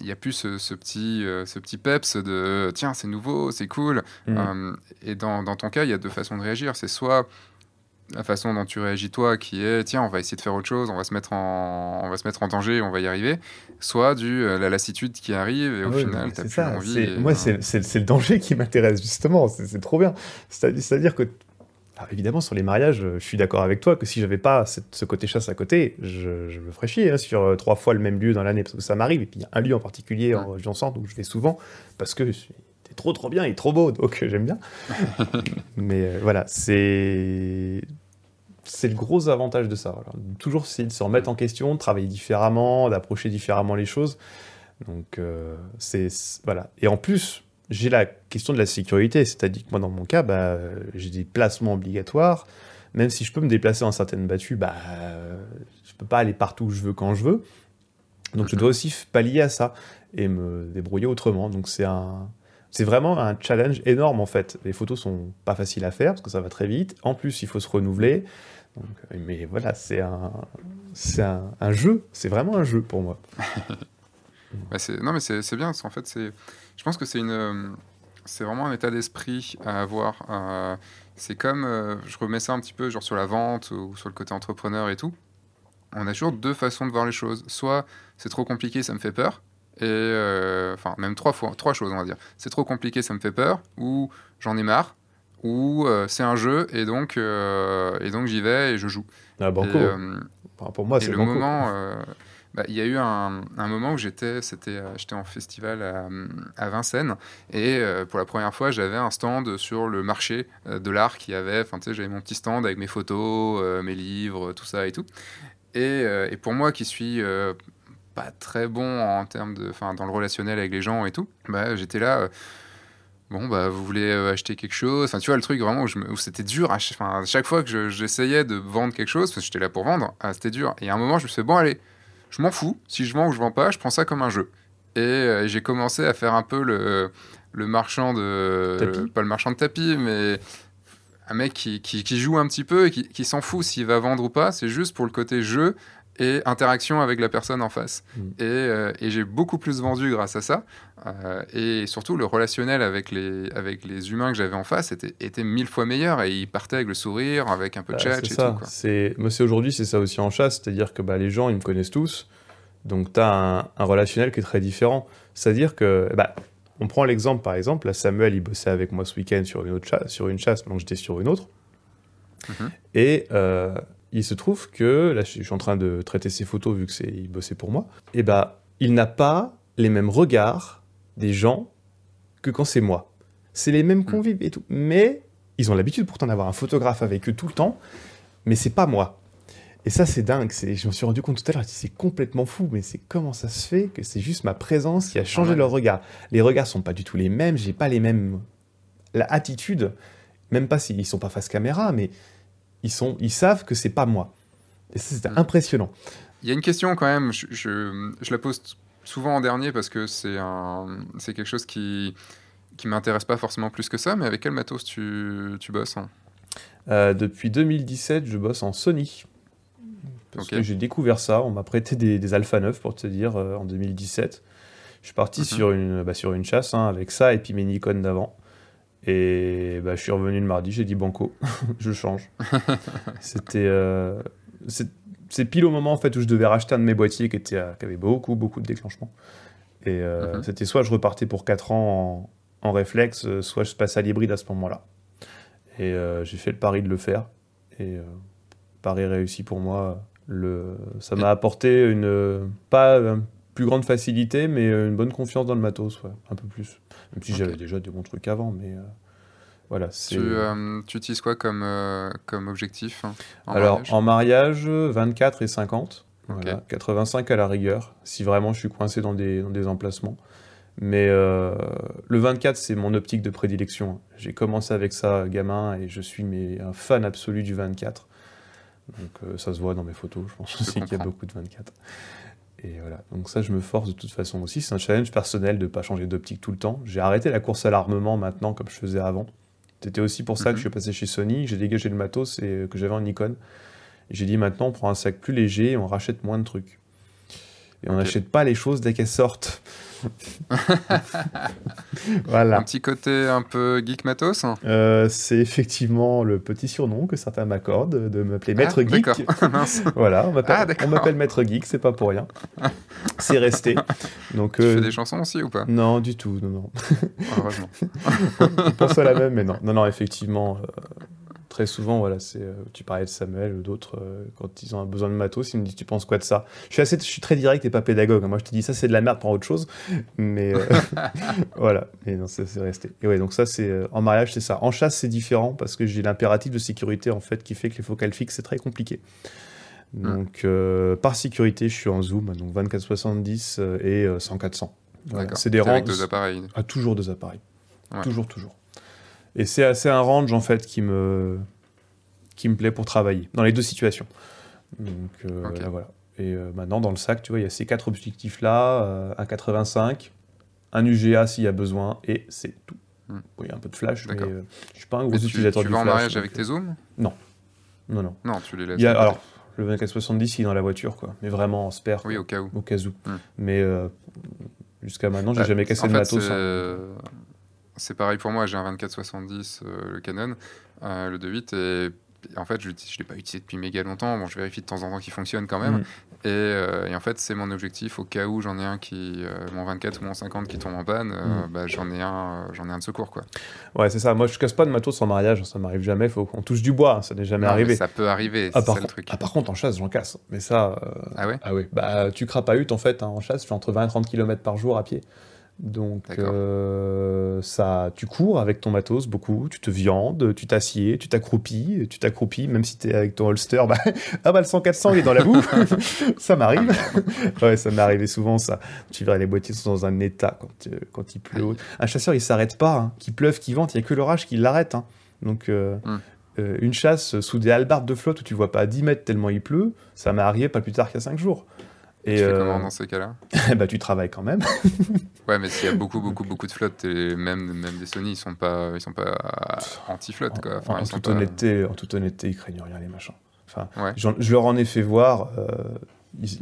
il y a plus ce, petit, euh, ce petit peps de tiens c'est nouveau, c'est cool. Mm. Euh, et dans, dans, ton cas, il y a deux façons de réagir. C'est soit la façon dont tu réagis toi, qui est tiens on va essayer de faire autre chose, on va se mettre en, on va se mettre en danger, on va y arriver. Soit du euh, la lassitude qui arrive et au ah final t'as plus envie. Moi c'est le danger qui m'intéresse justement, c'est trop bien. C'est-à-dire que évidemment, sur les mariages, je suis d'accord avec toi que si j'avais pas ce côté chasse à côté, je, me ferais chier hein, sur euh, trois fois le même lieu dans l'année, parce que ça m'arrive. Et puis il y a un lieu en particulier en région centre où je vais souvent, parce que c'est trop trop bien, il est trop beau, donc euh, j'aime bien. Mais euh, voilà, c'est c'est le gros avantage de ça. Toujours essayer de se remettre en question, de travailler différemment, d'approcher différemment les choses. Donc c'est voilà. Et en plus, j'ai la question de la sécurité, c'est-à-dire que moi, dans mon cas, bah, j'ai des placements obligatoires. Même si je peux me déplacer en certaines battues, bah, je peux pas aller partout où je veux quand je veux. Donc je dois aussi pallier à ça et me débrouiller autrement. Donc c'est un, c'est vraiment un challenge énorme en fait. Les photos sont pas faciles à faire parce que ça va très vite. En plus, il faut se renouveler. Donc, mais voilà, c'est un, c'est un, un, jeu. C'est vraiment un jeu pour moi. bah non, mais c'est bien. En fait, je pense que c'est une, euh, c'est vraiment un état d'esprit à avoir. Euh, c'est comme, euh, je remets ça un petit peu genre sur la vente ou sur le côté entrepreneur et tout. On a toujours deux façons de voir les choses. Soit c'est trop compliqué, ça me fait peur. Et enfin, même trois fois, trois choses, on va dire. C'est trop compliqué, ça me fait peur. Ou j'en ai marre. Ou c'est un jeu et donc, et donc j'y vais et je joue. Ah, banco. pour moi, c'est le moment bah, il y a eu un, moment où j'étais, c'était, euh, j'étais en festival à, Vincennes et euh, pour la première fois, j'avais un stand sur le marché euh, de l'art qui avait, enfin, tu sais, j'avais mon petit stand avec mes photos, mes livres, tout ça et tout. Et, et pour moi, qui suis pas très bon en termes de, enfin, dans le relationnel avec les gens et tout, bah, j'étais là bon bah vous voulez acheter quelque chose? Enfin tu vois le truc vraiment où, c'était dur à, chaque fois que j'essayais de vendre quelque chose parce que j'étais là pour vendre ah, c'était dur et à un moment je me suis dit bon allez je m'en fous. Si je vends ou je vends pas, je prends ça comme un jeu. Et euh, j'ai commencé à faire un peu le, le marchand de. pas le marchand de tapis, mais un mec qui, qui, joue un petit peu et qui, qui s'en fout s'il va vendre ou pas. C'est juste pour le côté jeu et interaction avec la personne en face. Mm. Et, euh, et j'ai beaucoup plus vendu grâce à ça. Euh, et surtout, le relationnel avec les, avec les humains que j'avais en face était, était mille fois meilleur. Et ils partaient avec le sourire, avec un peu de bah, chat et ça. C'est, c'est aujourd'hui, c'est ça aussi en chasse. C'est-à-dire que bah, les gens, ils me connaissent tous. Donc, tu as un, un, relationnel qui est très différent. C'est-à-dire que, bah, on prend l'exemple, par exemple, là, Samuel, il bossait avec moi ce week-end sur une, autre chasse, sur une chasse, donc j'étais sur une autre. Mm-hmm. Et euh, il se trouve que, là je suis en train de traiter ses photos vu que c'est il bossait pour moi, et bah il n'a pas les mêmes regards des gens que quand c'est moi. C'est les mêmes hmm. convives et tout, mais ils ont l'habitude pourtant d'avoir un photographe avec eux tout le temps, mais c'est pas moi. Et ça, c'est dingue. Je me suis rendu compte tout à l'heure, c'est complètement fou, mais c'est comment ça se fait que c'est juste ma présence qui a changé leur regard. Les regards sont pas du tout les mêmes, j'ai pas les mêmes. La attitude, même pas s'ils sont pas face caméra, mais ils, sont, ils savent que c'est pas moi. Et ça, c'était mm. impressionnant. Il y a une question quand même, je, je, la pose souvent en dernier parce que c'est un, c'est quelque chose qui qui m'intéresse pas forcément plus que ça, mais avec quel matos tu, tu bosses hein? Euh, Depuis 2017, je bosse en Sony. Parce que j'ai découvert ça, on m'a prêté des, des, Alpha 9 pour te dire euh, en 2017. Je suis parti mhm. sur, une, bah, sur une chasse hein, avec ça et puis mes Nikon d'avant. Et bah, je suis revenu le mardi, j'ai dit banco, je change. C'était. Euh, c'est pile au moment en fait où je devais racheter un de mes boîtiers qui, était, qui avait beaucoup, beaucoup de déclenchement. Et euh, mhm. c'était soit je repartais pour 4 ans en, en réflexe, euh, soit je passais à l'hybride à ce moment-là. Et j'ai fait le pari de le faire. Et pari réussi pour moi. Le, ça m'a apporté une. Pas une plus grande facilité, mais une bonne confiance dans le matos, ouais, un peu plus. Même si j'avais déjà des bons trucs avant, mais euh, voilà. Tu, euh, tu, utilises quoi comme, euh, comme objectif hein, en Alors, mariage en mariage, 24 et 50. 85 à la rigueur, si vraiment je suis coincé dans des, dans des emplacements. Mais le 24, c'est mon optique de prédilection. J'ai commencé avec ça gamin et je suis mais, un fan absolu du 24. Donc ça se voit dans mes photos, je pense aussi qu'il y a beaucoup de 24. Et voilà, donc ça je me force de toute façon aussi. C'est un challenge personnel de ne pas changer d'optique tout le temps. J'ai arrêté la course à l'armement maintenant comme je faisais avant. C'était aussi pour ça que mhm. je suis passé chez Sony, j'ai dégagé le matos et que j'avais en Nikon. J'ai dit maintenant on prend un sac plus léger et on rachète moins de trucs. Et on n'achète pas les choses dès qu'elles sortent. voilà. Un petit côté un peu geek matos euh, C'est effectivement le petit surnom que certains m'accordent de m'appeler ah, Maître Geek. voilà, on m'appelle ah, Maître Geek, c'est pas pour rien. c'est resté. Donc, tu fais euh, des chansons aussi ou pas? Non, du tout, non, non. Heureusement. on pense à la même, mais non. Non, non, effectivement, euh, très souvent, voilà, c'est, euh, tu parlais de Samuel ou d'autres, euh, quand ils ont besoin de matos, ils me disent Tu penses quoi de ça? Je suis, assez, je suis très direct et pas pédagogue. Hein. Moi, je te dis Ça, c'est de la merde, pour autre chose. Mais euh, voilà, et non, c'est, resté. Et ouais, donc ça, c'est en mariage, c'est ça. En chasse, c'est différent parce que j'ai l'impératif de sécurité en fait qui fait que les focales fixes, c'est très compliqué. Mmh. Donc, par sécurité, je suis en zoom, donc 24-70 et 100-400. C'est des rangs. Avec deux appareils. Ah, toujours deux appareils. Toujours, toujours. Et c'est assez un range en fait qui me, qui me plaît pour travailler, dans les deux situations. Donc euh, voilà. Et euh, maintenant, dans le sac, tu vois, il y a ces quatre objectifs-là, euh, un 85, un UGA s'il y a besoin, et c'est tout. Hmm. il y a un peu de flash, mais je je suis pas un gros utilisateur du flash. Tu vas en mariage avec tes zooms Non. Non, non. Non, tu les laisses. alors, le 2470, il est dans la voiture, quoi. Mais vraiment en spare. Oui, au cas où. Au cas où. Hmm. Mais jusqu'à maintenant, j'ai jamais cassé de matos. C'est pareil pour moi, j'ai un 24-70, euh, le Canon, euh, le 2.8, et en fait, je ne l'ai pas utilisé depuis méga longtemps. Bon, je vérifie de temps en temps qu'il fonctionne quand même. Mm. Euh, et, en fait, c'est mon objectif au cas où j'en ai un qui, mon 24 ou mon 50 qui tombe en panne, mm. bah, j'en ai un, j'en ai un de secours quoi. Ouais, c'est ça. Moi, je casse pas de matos en mariage, ça m'arrive jamais. Faut qu'on touche du bois, ça n'est jamais arrivé. Ça peut arriver. Ah, par, le truc. Ah, par contre, en chasse, j'en casse. Mais ça. ah ouais? Ah ouais. Bah, tu crapahutes en fait hein, en chasse. Je fais entre 20 et 30 km par jour à pied. Donc euh, ça, tu cours avec ton matos beaucoup, tu te viandes, tu t'assieds, tu t'accroupis, tu t'accroupis, même si tu es avec ton holster, bah, ah bah le 100-400 il est dans la boue, ça m'arrive. ouais, ça m'est arrivé souvent ça. Tu verrais les boîtiers sont dans un état quand, euh, quand il pleut. Un chasseur il s'arrête pas, hein. qu'il pleuve, qu'il vente, il y a que l'orage qui l'arrête. Hein. Donc euh, hmm. une chasse sous des halbardes de flotte où tu vois pas à 10 mètres tellement il pleut, ça m'est arrivé pas plus tard qu'à 5 jours. Et tu fais comment euh, dans ces cas-là bah, Tu travailles quand même. ouais, mais s'il y a beaucoup, beaucoup, beaucoup de flottes, et même, même des Sony, ils sont pas, ils sont pas anti-flotte. en, toute honnêteté, en toute honnêteté, ils craignent rien, les machins. Enfin, je leur en ai fait voir. Euh,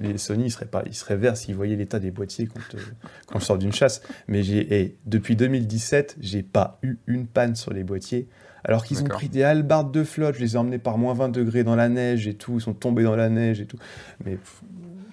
les Sony, ils seraient, pas, ils seraient verts s'ils voyaient l'état des boîtiers quand, euh, quand je sors d'une chasse. Mais j'ai, depuis 2017, j'ai pas eu une panne sur les boîtiers. Alors qu'ils ont pris des halbardes de flotte, je les ai emmenés par moins 20 degrés dans la neige et tout, ils sont tombés dans la neige et tout. Mais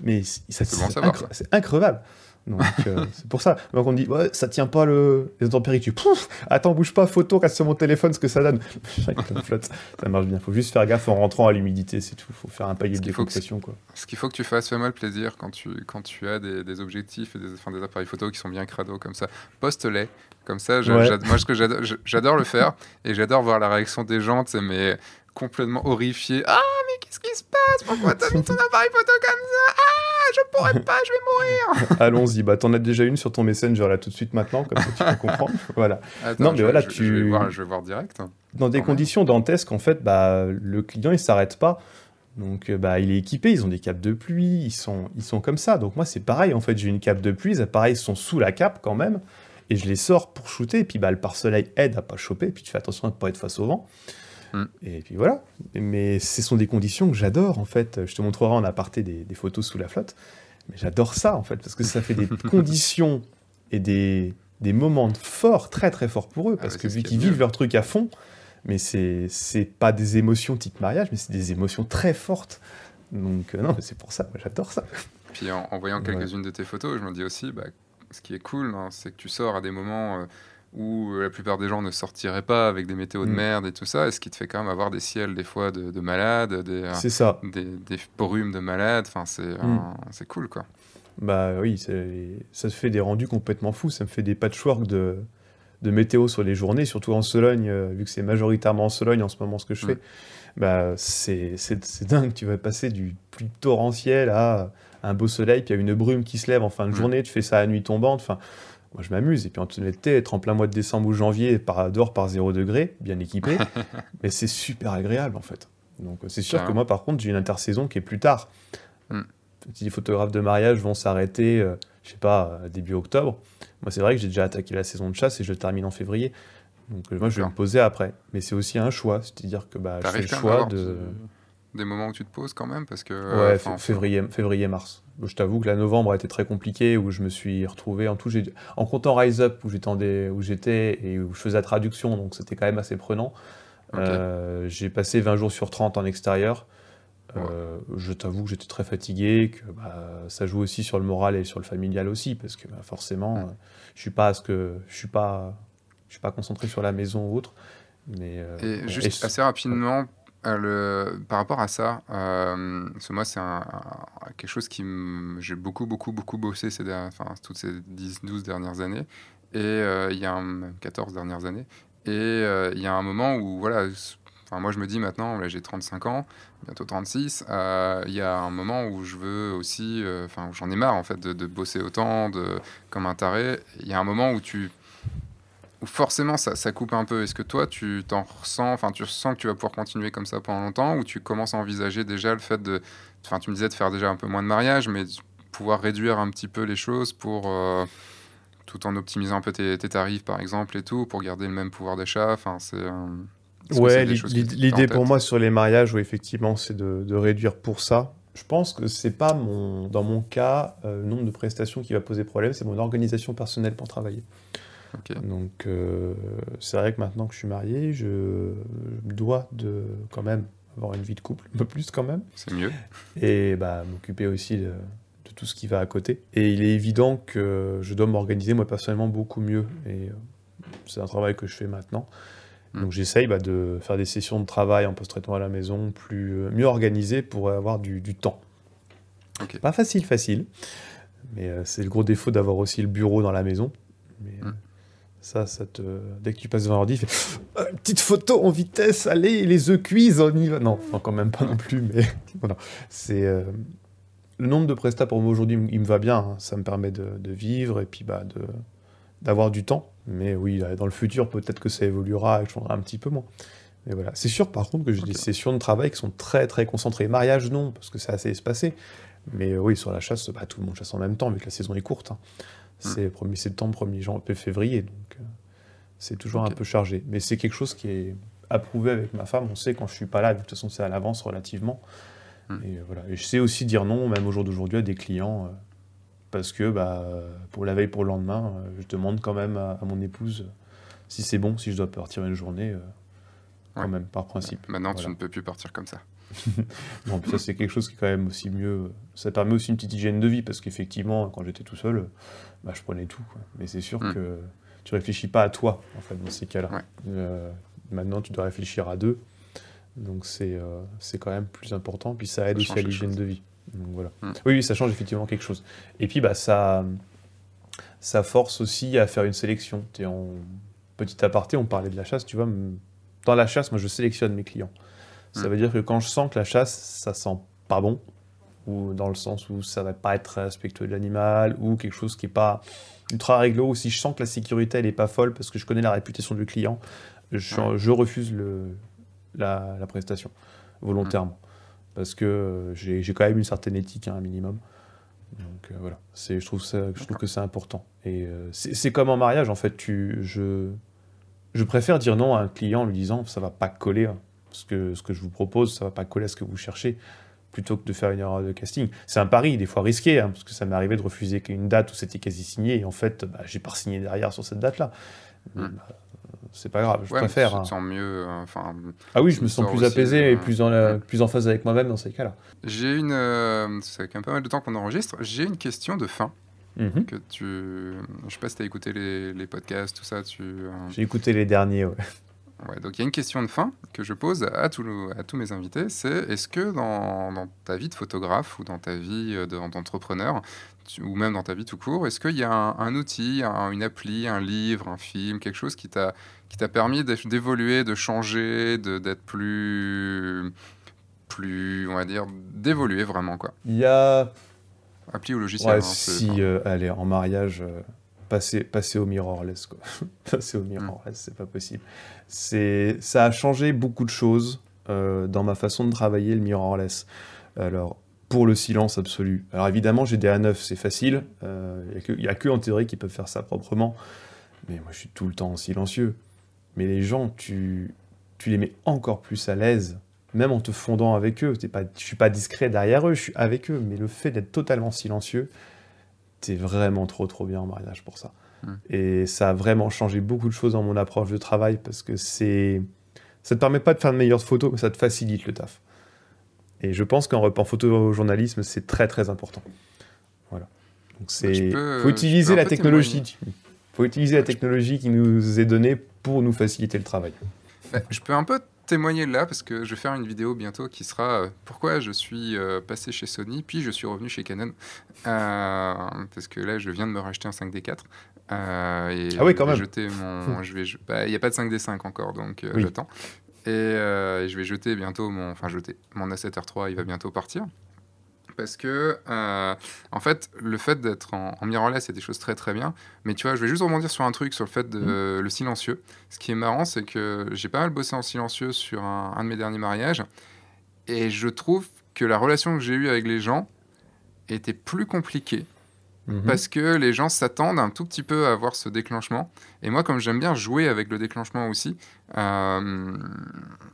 mais c'est increvable. Donc euh, c'est pour ça. Donc on dit ouais, ça tient pas le les températures. Pouf Attends, bouge pas, photo, casse sur mon téléphone ce que ça donne. ça marche bien. Faut juste faire gaffe en rentrant à l'humidité, c'est tout. Faut faire un palier de décompression quoi. Ce qu'il faut que tu fasses, fais-moi le plaisir quand tu quand tu as des, des objectifs et des, enfin, des appareils photo qui sont bien crado comme ça. Poste-les comme ça. moi ce que j'adore le faire et j'adore voir la réaction des gens. Mais complètement horrifié. Ah, mais qu'est-ce qui se passe Pourquoi t'as mis ton appareil photo comme ça? Ah, je pourrais pas, je vais mourir Allons-y, bah t'en as déjà une sur ton Messenger là tout de suite maintenant, comme ça tu peux comprendre. Voilà. non, mais voilà, tu. Je vais, voir, je vais voir direct. Hein. Dans des conditions dantesques, en fait, bah, le client il s'arrête pas. Donc bah, il est équipé, ils ont des capes de pluie, ils sont, ils sont comme ça. Donc moi c'est pareil, en fait j'ai une cape de pluie, les appareils sont sous la cape quand même et je les sors pour shooter, et puis bah, le pare-soleil aide à pas choper, et puis tu fais attention à ne pas être face au vent. Mm. Et puis voilà. Mais ce sont des conditions que j'adore, en fait. Je te montrerai en aparté des, des photos sous la flotte, mais j'adore ça, en fait, parce que ça fait des conditions et des, des moments forts, très très forts pour eux, ah parce que vu qu'ils vivent leur truc à fond, mais c'est pas des émotions type mariage, mais c'est des émotions très fortes. Donc euh, non, c'est pour ça, j'adore ça. Puis en, voyant quelques-unes de tes photos, je me dis aussi, bah, ce qui est cool, hein, c'est que tu sors à des moments euh, où la plupart des gens ne sortiraient pas avec des météos de mm. merde et tout ça, et ce qui te fait quand même avoir des ciels des fois de, malades, des, euh, ça. des, des brumes de malades, enfin c'est cool quoi. Bah oui, ça se fait des rendus complètement fous, ça me fait des patchwork de, de météo sur les journées, surtout en Sologne, euh, vu que c'est majoritairement en Sologne en ce moment ce que je mm. fais. Bah, c'est dingue, tu vas passer du plus torrentiel à un beau soleil, puis il y a une brume qui se lève en fin de mm. journée, tu fais ça à nuit tombante. Enfin, moi je m'amuse. Et puis en toute honnêteté, être en plein mois de décembre ou janvier, par, dehors par 0 degré, bien équipé, mais c'est super agréable en fait. Donc c'est sûr que moi par contre, j'ai une intersaison qui est plus tard. Mm. Si les photographes de mariage vont s'arrêter, je euh, je sais pas, début octobre, moi c'est vrai que j'ai déjà attaqué la saison de chasse et je termine en février. Donc moi je vais me poser après. Mais c'est aussi un choix, c'est-à-dire que bah, je fais le choix de des moments où tu te poses quand même parce que ouais euh, février février mars. Je t'avoue que la novembre a été très compliqué où je me suis retrouvé. En tout en comptant Rise Up où j'étais où j'étais et où je faisais la traduction donc c'était quand même assez prenant euh, j'ai passé 20 jours sur 30 en extérieur. Euh, je t'avoue que j'étais très fatigué que bah, ça joue aussi sur le moral et sur le familial aussi parce que bah, forcément je suis pas à ce que je suis pas je suis pas concentré sur la maison ou autre mais et juste assez rapidement euh, par rapport à ça, euh, moi, c'est quelque chose qui j'ai beaucoup, beaucoup, beaucoup bossé ces enfin, toutes ces 10-12 dernières années, et euh, il y a 14 dernières années. Et euh, il y a un moment où, voilà, enfin, moi je me dis maintenant, là j'ai 35 ans, bientôt 36, il y a un moment où je veux aussi, enfin, j'en ai marre en fait de, de, bosser autant, de, comme un taré. Il y a un moment où tu forcément ça, ça, coupe un peu Est-ce que toi, tu t'en ressens, enfin, tu ressens que tu vas pouvoir continuer comme ça pendant longtemps ou tu commences à envisager déjà le fait de, enfin, tu me disais de faire déjà un peu moins de mariage, mais de pouvoir réduire un petit peu les choses pour, euh, tout en optimisant un peu tes, tarifs par exemple et tout, pour garder le même pouvoir d'achat? Enfin, c'est. Euh, ouais, l'idée pour moi sur les mariages, oui, effectivement, c'est de, de, réduire pour ça. Je pense que c'est pas mon, dans mon cas, euh, le nombre de prestations qui va poser problème, c'est mon organisation personnelle pour travailler. Donc euh, c'est vrai que maintenant que je suis marié, je, dois de quand même avoir une vie de couple, un peu plus quand même. C'est mieux. Et bah, m'occuper aussi de, tout ce qui va à côté. Et il est évident que je dois m'organiser moi personnellement beaucoup mieux. Et euh, c'est un travail que je fais maintenant. Hmm. Donc j'essaye bah, de faire des sessions de travail en post-traitement à la maison plus euh, mieux organisées pour avoir du, temps. Pas facile, facile. Mais c'est le gros défaut d'avoir aussi le bureau dans la maison. Mais, hmm. Ça, ça te... dès que tu passes devant l'ordi, fait euh, petite photo en vitesse, allez, les œufs cuisent, on y va. Non, enfin, quand même pas non plus, mais voilà. C'est euh, le nombre de prestats pour moi aujourd'hui, il me va bien. Hein. Ça me permet de, vivre et puis bah, de d'avoir du temps. Mais oui, dans le futur, peut-être que ça évoluera et je changerai un petit peu moins. Mais voilà. C'est sûr, par contre, que j'ai des sessions de travail qui sont très très concentrées. Mariage, non, parce que c'est assez espacé. Mais oui, sur la chasse, bah, tout le monde chasse en même temps, vu que la saison est courte. Hein. C'est 1er septembre, 1er janvier, février, donc euh, c'est toujours un peu chargé. Mais c'est quelque chose qui est approuvé avec ma femme. On sait quand je suis pas là, de toute façon c'est à l'avance relativement. Hmm. Et, voilà. et je sais aussi dire non, même au jour d'aujourd'hui, à des clients, euh, parce que bah, pour la veille, pour le lendemain, euh, je demande quand même à, mon épouse si c'est bon, si je dois partir une journée, quand même, par principe. Maintenant, tu ne peux plus partir comme ça. bon, ça c'est quelque chose qui est quand même aussi mieux. Ça permet aussi une petite hygiène de vie parce qu'effectivement, quand j'étais tout seul, bah, je prenais tout. Mais c'est sûr mm. que tu réfléchis pas à toi en fait dans ces cas-là. Euh, maintenant, tu dois réfléchir à deux. Donc c'est euh, c'est quand même plus important. Puis ça aide aussi à l'hygiène de vie. Donc, voilà. Mm. Oui, oui, ça change effectivement quelque chose. Et puis bah ça ça force aussi à faire une sélection. Es en petit aparté, on parlait de la chasse. Tu vois, dans la chasse, moi je sélectionne mes clients. Ça mm. veut dire que quand je sens que la chasse, ça sent pas bon, ou dans le sens où ça va pas être respectueux de l'animal, ou quelque chose qui est pas ultra réglo, ou si je sens que la sécurité elle est pas folle parce que je connais la réputation du client, je, refuse le, la, prestation volontairement. Parce que j'ai quand même une certaine éthique, hein, un minimum. Donc euh, voilà, je trouve, ça, je trouve que c'est important. Et euh, c'est comme en mariage, en fait, tu, je, je préfère dire non à un client en lui disant ça va pas coller, hein, parce que ce que je vous propose, ça va pas coller à ce que vous cherchez, plutôt que de faire une erreur de casting. C'est un pari, des fois risqué, hein, parce que ça m'est arrivé de refuser une date où c'était quasi signé, et en fait, bah, j'ai pas signé derrière sur cette date-là. Bah, c'est pas grave, je préfère. Tu te hein. sens mieux. Euh, enfin. ah oui, je me sens plus apaisé et plus en, plus en phase avec moi-même dans ces cas-là. J'ai une. Euh, ça fait quand même pas mal de temps qu'on enregistre. J'ai une question de fin. Mhm. Que tu... Je sais pas si tu as écouté les, les, podcasts, tout ça. Tu... Euh, J'ai écouté les derniers, ouais. Ouais, donc il y a une question de fin que je pose à, tous, à tous mes invités, c'est est-ce que dans, dans, ta vie de photographe ou dans ta vie d'entrepreneur, ou même dans ta vie tout court, est-ce qu'il y a un, outil, une appli, un livre, un film, quelque chose qui t'a qui t'a permis d'évoluer, de changer, d'être plus plus, on va dire, d'évoluer vraiment quoi? Il y a appli ou logiciel. Ouais, hein, si, euh, allez, en mariage, euh, passer, passer au mirrorless quoi. passer au mirrorless, c'est pas possible. C'est, ça a changé beaucoup de choses euh, dans ma façon de travailler le mirrorless. Alors, pour le silence absolu. Alors évidemment, j'ai des A9, c'est facile. Il n'y a, a, que en théorie qui peuvent faire ça proprement. Mais moi, je suis tout le temps silencieux. Mais les gens, tu, tu les mets encore plus à l'aise, même en te fondant avec eux. Pas, je suis pas discret derrière eux, je suis avec eux. Mais le fait d'être totalement silencieux, c'est vraiment trop trop bien en mariage pour ça. Hmm. Et ça a vraiment changé beaucoup de choses dans mon approche de travail parce que c'est ça te permet pas de faire de meilleures photos, mais ça te facilite le taf. Et je pense qu'en photo photojournalisme, c'est très très important. Voilà. Donc bah, c'est faut utiliser la technologie. Faut utiliser la technologie qui nous est donnée pour nous faciliter le travail. Bah, je peux un peu témoigner là parce que je vais faire une vidéo bientôt qui sera euh, pourquoi je suis euh, passé chez Sony puis je suis revenu chez Canon. Euh, parce que là je viens de me racheter un 5D4 et ah oui quand même. jeter mon je vais bah, il n'y a pas de 5D5 encore donc j'attends. Et je vais jeter bientôt mon enfin jeter mon A7R3 il va bientôt partir parce que, euh, en fait, le fait d'être en, en mirrorless, c'est des choses très très bien. Mais tu vois, je vais juste rebondir sur un truc, sur le fait de mmh. le silencieux. Ce qui est marrant, c'est que j'ai pas mal bossé en silencieux sur un, de mes derniers mariages. Et je trouve que la relation que j'ai eue avec les gens était plus compliquée. Mmh. Parce que les gens s'attendent un tout petit peu à avoir ce déclenchement. Et moi, comme j'aime bien jouer avec le déclenchement aussi, euh,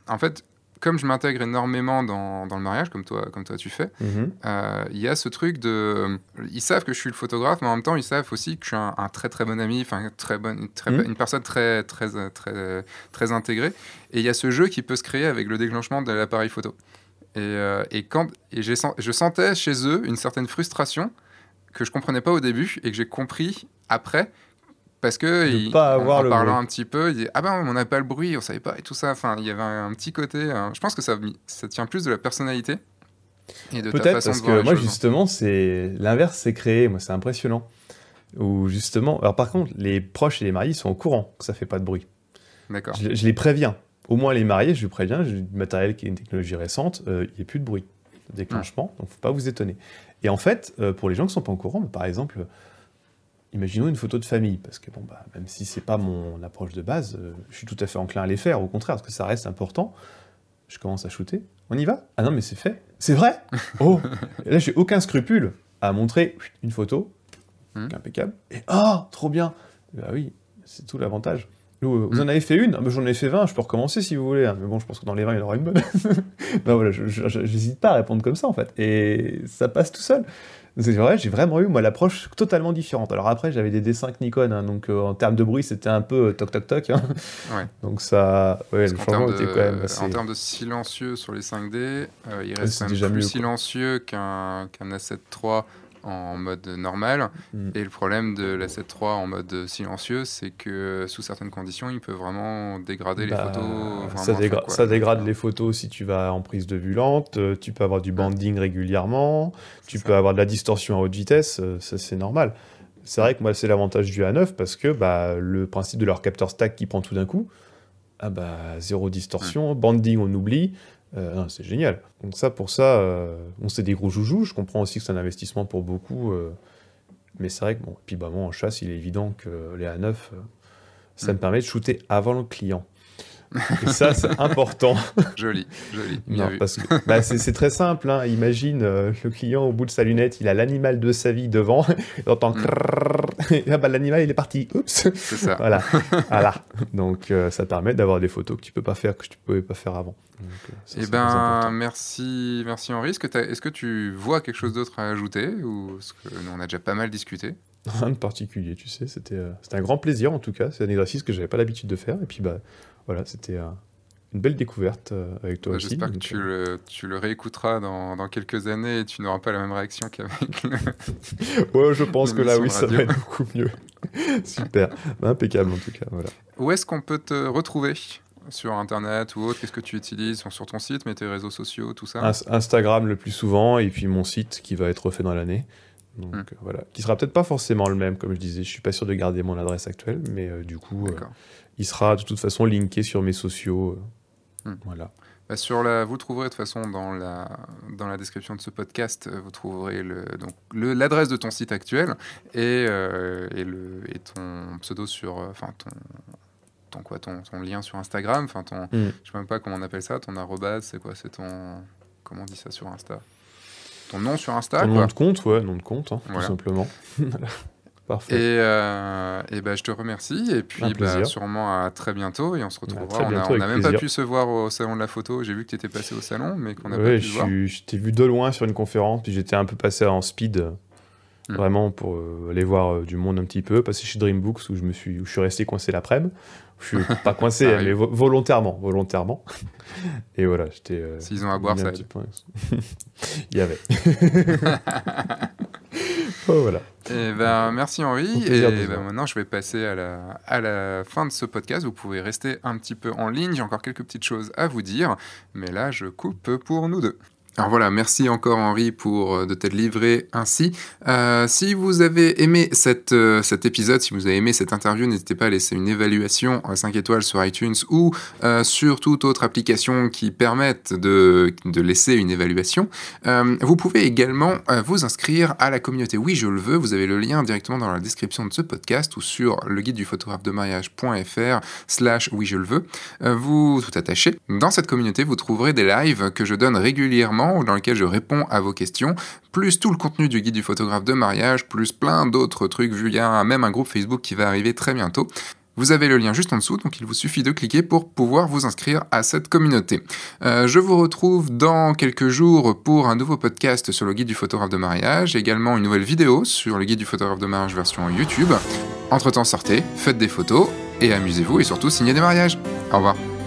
en fait, comme je m'intègre énormément dans, dans, le mariage, comme toi, comme toi tu fais, mhm. euh, il y a ce truc de. Ils savent que je suis le photographe, mais en même temps, ils savent aussi que je suis un, très très bon ami, enfin, très bonne, très, mhm. une personne très, très, très, très intégrée. Et il y a ce jeu qui peut se créer avec le déclenchement de l'appareil photo. Et, euh, et, quand, et je sentais chez eux une certaine frustration que je comprenais pas au début et que j'ai compris après parce que il, pas avoir en, parlant un petit peu, il dit ah ben on n'a pas le bruit, on savait pas et tout ça. Enfin, il y avait un, petit côté. Euh, je pense que ça, ça tient plus de la personnalité et de Peut-être parce que moi justement c'est l'inverse c'est créé. Moi c'est impressionnant. Ou justement, alors par contre les proches et les mariés sont au courant que ça fait pas de bruit. D'accord. Je, les préviens. Au moins les mariés, je les préviens. J'ai du matériel qui est une technologie récente, euh, il n'y a plus de bruit, déclenchement, donc faut pas vous étonner. Et en fait, euh, pour les gens qui sont pas au courant, par exemple imaginons une photo de famille, parce que bon, bah, même si c'est pas mon approche de base, euh, je suis tout à fait enclin à les faire, au contraire, parce que ça reste important. Je commence à shooter. On y va? Ah non, mais c'est fait. C'est vrai? Oh Là, j'ai aucun scrupule à montrer une photo, hmm. impeccable, et oh, trop bien Bah oui, c'est tout l'avantage. Vous, hmm. en avez fait une ah, J'en ai fait 20, je peux recommencer si vous voulez. Hein. Mais bon, je pense que dans les 20, il y en aura une bonne. ben voilà, j'hésite pas à répondre comme ça, en fait. Et ça passe tout seul. C'est vrai, j'ai vraiment eu moi l'approche totalement différente. Alors après, j'avais des D5 Nikon, hein, donc euh, en termes de bruit, c'était un peu euh, toc toc toc. Hein. Ouais. Donc ça, ouais, le changement était quand même assez... En termes de silencieux sur les 5D, euh, il reste déjà plus silencieux qu'un qu A7 III en mode normal. Mm. Et le problème de la 7.3 en mode silencieux, c'est que sous certaines conditions, il peut vraiment dégrader les bah, photos. Ça, dégrade les photos si tu vas en prise de vue lente, euh, tu peux avoir du banding régulièrement, tu peux avoir de la distorsion à haute vitesse, euh, ça c'est normal. C'est vrai que moi c'est l'avantage du A9 parce que bah, le principe de leur capteur stack qui prend tout d'un coup, ah bah zéro distorsion, banding on oublie, c'est génial. Donc ça, pour ça, on c'est des gros joujoux. Je comprends aussi que c'est un investissement pour beaucoup. mais c'est vrai que, bon, puis bah, moi, en chasse, il est évident que les A9, ça me permet de shooter avant le client. Et ça, c'est important. Joli, joli. non, parce que bah, c'est très simple. Hein. Imagine euh, le client au bout de sa lunette, il a l'animal de sa vie devant, il entend mm. ah, bah, l'animal il est parti. Oups. C'est ça. voilà. voilà. Donc euh, ça permet d'avoir des photos que tu peux pas faire que tu pouvais pas faire avant. Donc, euh, eh ben merci, merci Henri. Est-ce que, est que tu vois quelque chose d'autre à ajouter ou ce que nous on a déjà pas mal discuté Rien de particulier, tu sais. C'était un grand plaisir en tout cas. C'est un exercice que j'avais pas l'habitude de faire et puis bah voilà, c'était euh, une belle découverte euh, avec toi bah, aussi. J'espère que tu euh, le, tu le, réécouteras dans, dans, quelques années et tu n'auras pas la même réaction qu'avec le... Ouais, je pense que là, oui, ça va être beaucoup mieux. Super, impeccable en tout cas. Voilà. Où est-ce qu'on peut te retrouver? Sur Internet ou autre? Qu'est-ce que tu utilises? Sur ton site, mais tes réseaux sociaux, tout ça? Instagram le plus souvent et puis mon site qui va être refait dans l'année. Donc hmm. voilà, qui sera peut-être pas forcément le même, comme je disais. Je suis pas sûr de garder mon adresse actuelle, mais du coup, il sera de toute façon linké sur mes sociaux. Euh, hmm. Voilà. Bah, sur la, vous le trouverez de toute façon dans la, dans la description de ce podcast, euh, vous trouverez le, donc, l'adresse de ton site actuel et, euh, et, le, et ton pseudo sur. Enfin, ton, ton, quoi, ton, ton, lien sur Instagram. Enfin, ton, ne hmm. Je sais même pas comment on appelle ça. Ton arrobase, c'est quoi C'est ton. Comment on dit ça sur Insta? Ton nom sur Insta Ton nom de compte, ouais, nom de compte, hein, tout simplement. Et, euh, et ben, je te remercie. Et puis, bah, sûrement à très bientôt. Et on se retrouvera. on n'a même pas pu se voir au salon de la photo. J'ai vu que tu étais passé au salon, mais qu'on n'a pas pu je, voir. Je t'ai vu de loin sur une conférence. Puis j'étais un peu passé en speed. Hmm. Vraiment pour euh, aller voir euh, du monde un petit peu, passer chez Dreambooks où je me suis, où je suis resté coincé l'après-midi. Je suis pas coincé, mais volontairement, volontairement. Et voilà, j'étais. Euh, S'ils ont à boire, ça Il y avait. oh, voilà. Et eh ben, merci Henri. Et ben, maintenant, je vais passer à la, à la fin de ce podcast. Vous pouvez rester un petit peu en ligne. J'ai encore quelques petites choses à vous dire. Mais là, je coupe pour nous deux. Alors voilà, merci encore Henri pour euh, de t'être livré ainsi. Euh, si vous avez aimé euh, cet épisode, si vous avez aimé cette interview, n'hésitez pas à laisser une évaluation à 5 étoiles sur iTunes ou sur toute autre application qui permette de, de laisser une évaluation. vous pouvez également vous inscrire à la communauté Oui je le veux. Vous avez le lien directement dans la description de ce podcast ou sur le guide du photographe de mariage.fr slash oui je le veux. vous tout attaché. Dans cette communauté, vous trouverez des lives que je donne régulièrement dans lequel je réponds à vos questions, plus tout le contenu du guide du photographe de mariage, plus plein d'autres trucs vus. Il y a même un groupe Facebook qui va arriver très bientôt. Vous avez le lien juste en dessous, donc il vous suffit de cliquer pour pouvoir vous inscrire à cette communauté. Euh, je vous retrouve dans quelques jours pour un nouveau podcast sur le guide du photographe de mariage, également une nouvelle vidéo sur le guide du photographe de mariage version YouTube. Entre-temps, sortez, faites des photos et amusez-vous et surtout signez des mariages. Au revoir.